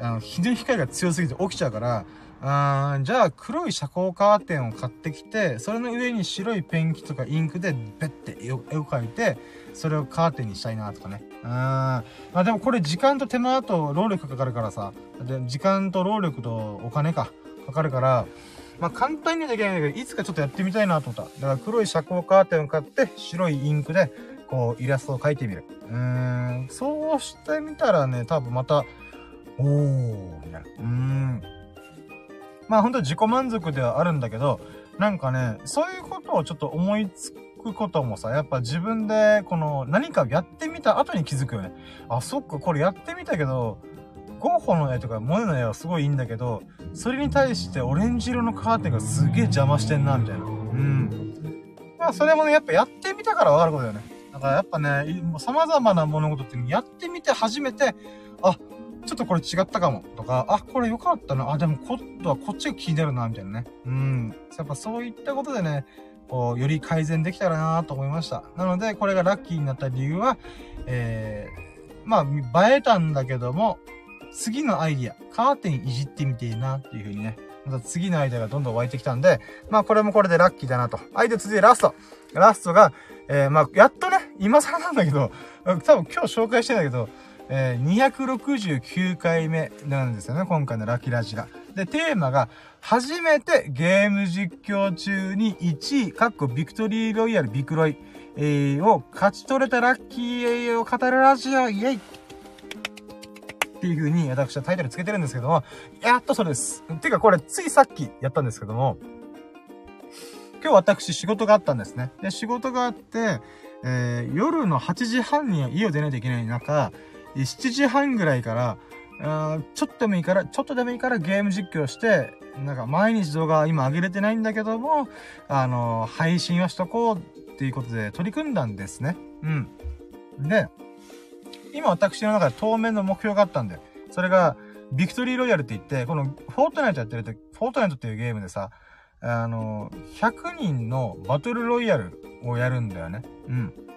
あの、日の光が強すぎて起きちゃうから、あーじゃあ黒い遮光カーテンを買ってきて、それの上に白いペンキとかインクでベッて絵を描いて、それをカーテンにしたいなとかね。うん。まあでもこれ時間と手間と労力かかるからさ、で時間と労力とお金か、かかるから、まあ簡単にはできないんだけど、いつかちょっとやってみたいなと思った。だから黒い遮光カーテンを買って、白いインクで、こう、イラストを描いてみる。うん。そうしてみたらね、多分また、おー、みたいな。うん。まあ本当自己満足ではあるんだけど、なんかね、そういうことをちょっと思いつくこともさ、やっぱ自分で、この何かやってみた後に気づくよね。あ、そっか、これやってみたけど、ゴッホの絵とかモネの絵はすごいいいんだけど、それに対してオレンジ色のカーテンがすげえ邪魔してんな、みたいな。うん。まあそれもね、やっぱやってみたからわかることだよね。だからやっぱね、様々な物事ってやってみて初めて、あ、ちょっとこれ違ったかも。とか、あ、これ良かったな。あ、でも今度はこっちが気になるな、みたいなね。うん。やっぱそういったことでね、こう、より改善できたらなと思いました。なので、これがラッキーになった理由は、えー、まあ、映えたんだけども、次のアイディア、カーテンいじってみていいなっていう風にね、また次のアイデアがどんどん湧いてきたんで、まあこれもこれでラッキーだなと。アイデア続いてラスト。ラストが、えー、まあやっとね、今更なんだけど、多分今日紹介してんだけど、えー、269回目なんですよね、今回のラッキーラジが。で、テーマが、初めてゲーム実況中に1位、かっこビクトリーロイヤルビクロイ、えー、を勝ち取れたラッキーを語るラジオ、イェイっていう風に私はタイトルつけてるんですけども、やっとそれです。てかこれついさっきやったんですけども、今日私仕事があったんですね。で、仕事があって、えー、夜の8時半に家を出ないといけない中、7時半ぐらいから、あちょっとでもいいから、ちょっとでもいいからゲーム実況して、なんか毎日動画今上げれてないんだけども、あのー、配信はしとこうっていうことで取り組んだんですね。うん。で、今私の中で当面の目標があったんだよ。それが、ビクトリーロイヤルって言って、このフォートナイトやってると、フォートナイトっていうゲームでさ、あの、100人のバトルロイヤルをやるんだよね。うん。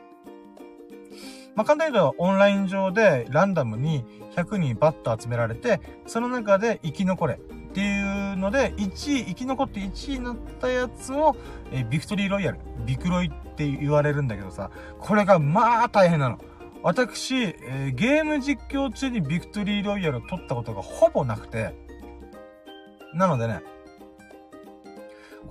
まあ、簡単に言うと、オンライン上でランダムに100人バッと集められて、その中で生き残れっていうので、1位、生き残って1位になったやつを、えビクトリーロイヤル、ビクロイって言われるんだけどさ、これがまあ大変なの。私、え、ゲーム実況中にビクトリーロイヤルを取ったことがほぼなくて、なのでね、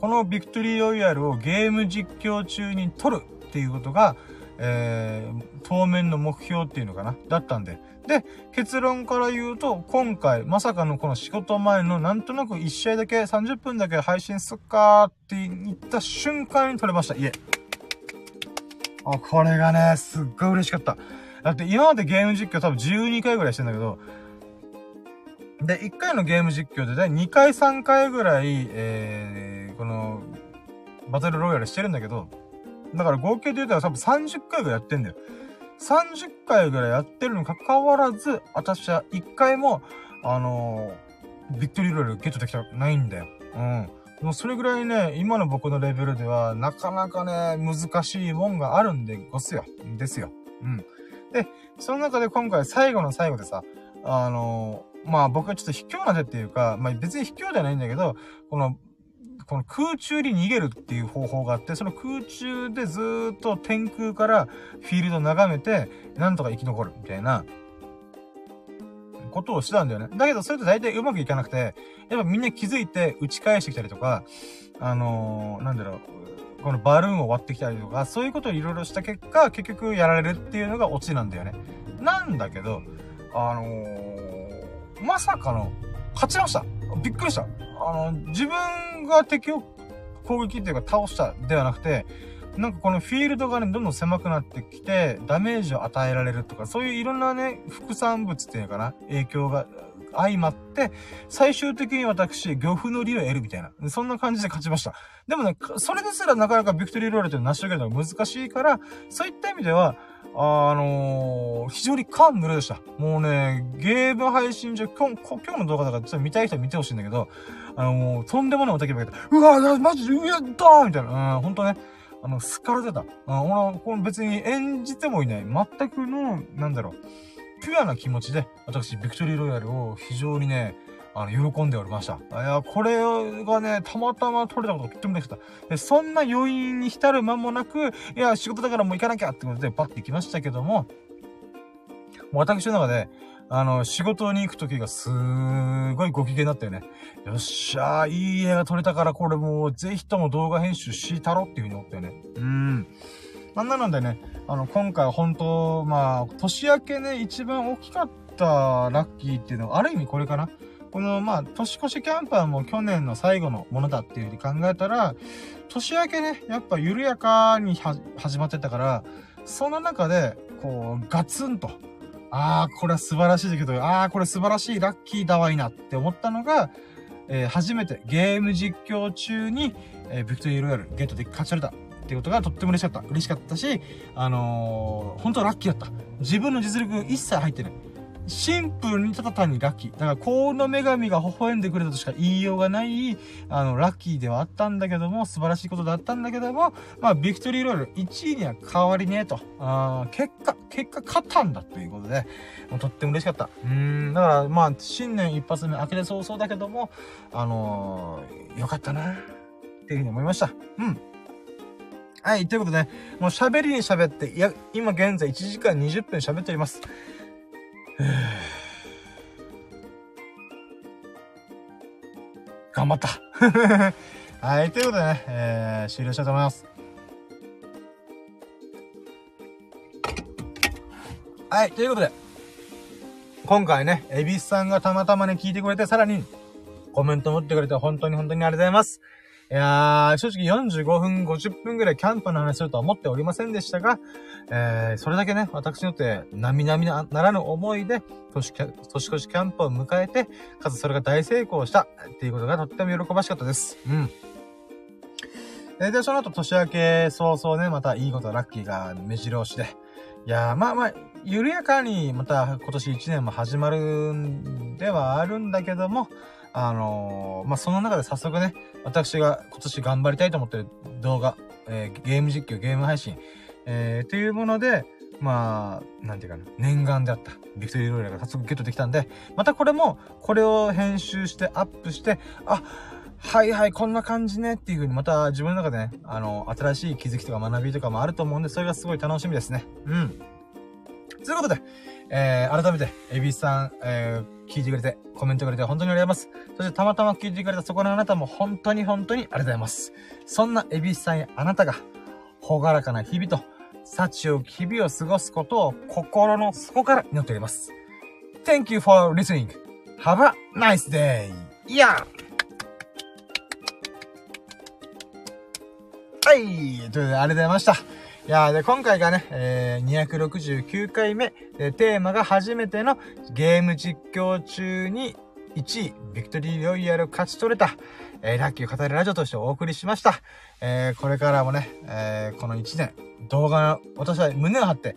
このビクトリーロイヤルをゲーム実況中に取るっていうことが、えー、当面の目標っていうのかな？だったんで。で、結論から言うと、今回、まさかのこの仕事前のなんとなく1試合だけ30分だけ配信すっかーって言った瞬間に撮れました。いえ。あ、これがね、すっごい嬉しかった。だって今までゲーム実況多分12回ぐらいしてんだけど、で、1回のゲーム実況でね2回3回ぐらい、えー、この、バトルロイヤルしてるんだけど、だから合計で言うと多分30回ぐらいやってんだよ。30回ぐらいやってるにかかわらず、私は1回も、あのー、ビクトリーロイルゲットできたないんだよ。うん。もうそれぐらいね、今の僕のレベルでは、なかなかね、難しいもんがあるんでごすよ。ですよ。うん。で、その中で今回最後の最後でさ、あのー、まあ僕はちょっと卑怯な手っていうか、まあ別に卑怯じゃないんだけど、このこの空中に逃げるっていう方法があって、その空中でずっと天空からフィールドを眺めて、なんとか生き残るみたいな、ことをしてたんだよね。だけど、それって大体うまくいかなくて、やっぱみんな気づいて打ち返してきたりとか、あのー、なんだろう、このバルーンを割ってきたりとか、そういうことをいろいろした結果、結局やられるっていうのがオチなんだよね。なんだけど、あのー、まさかの、勝ちました。びっくりした。あの、自分が敵を攻撃っていうか倒したではなくて、なんかこのフィールドがね、どんどん狭くなってきて、ダメージを与えられるとか、そういういろんなね、副産物っていうかな、影響が相まって、最終的に私、漁夫の利を得るみたいな。そんな感じで勝ちました。でもね、それですらなかなかビクトリーロールって成し遂げるのが難しいから、そういった意味では、あのー、非常に感無量でした。もうね、ゲーム配信上、今日、今日の動画だからちょっと見たい人は見てほしいんだけど、あのもう、とんでもないおたけびが出た。うわマジで、うやったーみたいな。うん、ほんとね、あの、すから出た。うん、俺この別に演じてもいない。全くの、なんだろう、ピュアな気持ちで、私、ビクトリーロイヤルを非常にね、あの、喜んでおりました。いや、これがね、たまたま取れたことがとってもできた。で、そんな余韻に浸る間もなく、いや、仕事だからもう行かなきゃってことで、パッて行きましたけども、もう私の中で、あの、仕事に行くときがすーごいご機嫌だったよね。よっしゃー、いい映画撮れたからこれもうぜひとも動画編集したろっていうふうに思ったよね。うん。まあ、なのでね、あの、今回本当まあ、年明けね、一番大きかったラッキーっていうのは、ある意味これかな。この、まあ、年越しキャンプはもう去年の最後のものだっていうふうに考えたら、年明けね、やっぱ緩やかに始まってたから、その中で、こう、ガツンと、ああ、これは素晴らしいだけど、ああ、これ素晴らしいラッキーだわいなって思ったのが、えー、初めてゲーム実況中に、えー、ビクトリーロイヤルゲットで勝ち取れたっていうことがとっても嬉しかった。嬉しかったし、あのー、本当はラッキーだった。自分の実力一切入ってない。シンプルにただ単にラッキー。だから、幸運の女神が微笑んでくれたとしか言いようがない、あの、ラッキーではあったんだけども、素晴らしいことだったんだけども、まあ、ビクトリーロール1位には変わりねえと。ああ結果、結果勝ったんだということで、もうとっても嬉しかった。うん、だから、まあ、新年一発目明けて早々だけども、あのー、よかったな、っていうふうに思いました。うん。はい、ということで、もう喋りに喋って、いや、今現在1時間20分喋っております。頑張った。はい、ということでね、えー、終了したいと思います。はい、ということで、今回ね、エビスさんがたまたまね、聞いてくれて、さらに、コメント持ってくれて、本当に本当にありがとうございます。いやー、正直45分、50分ぐらいキャンプの話するとは思っておりませんでしたが、えー、それだけね、私によって、並々ならぬ思いで、年年越しキャンプを迎えて、かつそれが大成功したっていうことがとっても喜ばしかったです。うん。で、その後年明け早々ね、またいいことラッキーが目白押しで、いやー、まあまあ、緩やかにまた今年1年も始まるんではあるんだけども、あのー、まあ、その中で早速ね、私が今年頑張りたいと思ってる動画、えー、ゲーム実況、ゲーム配信、えー、というもので、まあ、なんていうかな、念願であった、ビクトリーロイヤルが早速ゲットできたんで、またこれも、これを編集してアップして、あ、はいはい、こんな感じねっていう風にまた自分の中でね、あの、新しい気づきとか学びとかもあると思うんで、それがすごい楽しみですね。うん。ということで、えー、改めて、エビさん、えー、聞いてくれて、コメントくれて本当にありがとうございます。そしてたまたま聞いてくれたそこのあなたも本当に本当にありがとうございます。そんなエビさんやあなたが、ほがらかな日々と、幸を日々を過ごすことを心の底から祈っております。Thank you for listening. Have a nice day. Yeah! はい。ということで、ありがとうございました。いやで、今回がね、えー、269回目、で、テーマが初めてのゲーム実況中に1位、ビクトリーロイヤルを勝ち取れた、えー、ラッキーを語るラジオとしてお送りしました。えー、これからもね、えー、この1年、動画の、私は胸を張って、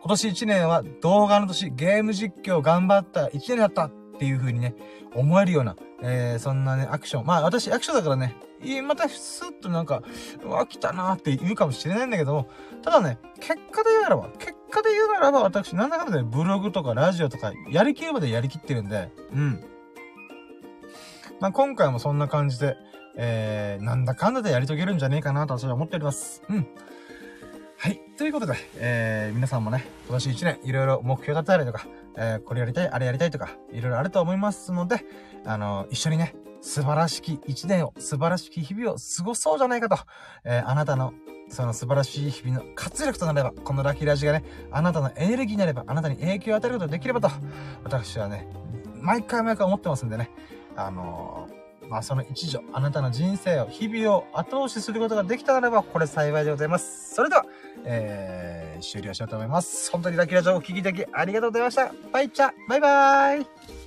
今年1年は動画の年、ゲーム実況頑張った1年だったっていう風にね、思えるような、えー、そんなね、アクション。まあ私、アクションだからね、またスッとなんか、うわ、来たなーって言うかもしれないんだけども、ただね、結果で言うならば、結果で言うならば、私、なんだかんだでブログとかラジオとか、やりきるまでやりきってるんで、うん。まあ今回もそんな感じで、えー、なんだかんだでやり遂げるんじゃねえかなと私は思っております。うん。はい。ということで、えー、皆さんもね、今年1年、いろいろ目標だったりとか、えー、これやりたい、あれやりたいとか、いろいろあると思いますので、あのー、一緒にね、素晴らしき一年を、素晴らしき日々を過ごそうじゃないかと、えー、あなたの、その素晴らしい日々の活力となれば、このラッキーラジがね、あなたのエネルギーになれば、あなたに影響を与えることができればと、私はね、毎回毎回思ってますんでね、あのまあその一助、あなたの人生を、日々を後押しすることができたならば、これ幸いでございます。それでは、えー、終了しようと思います。本当にラッキーラジオをお聴きいただきありがとうございました。バイチャバイバーイ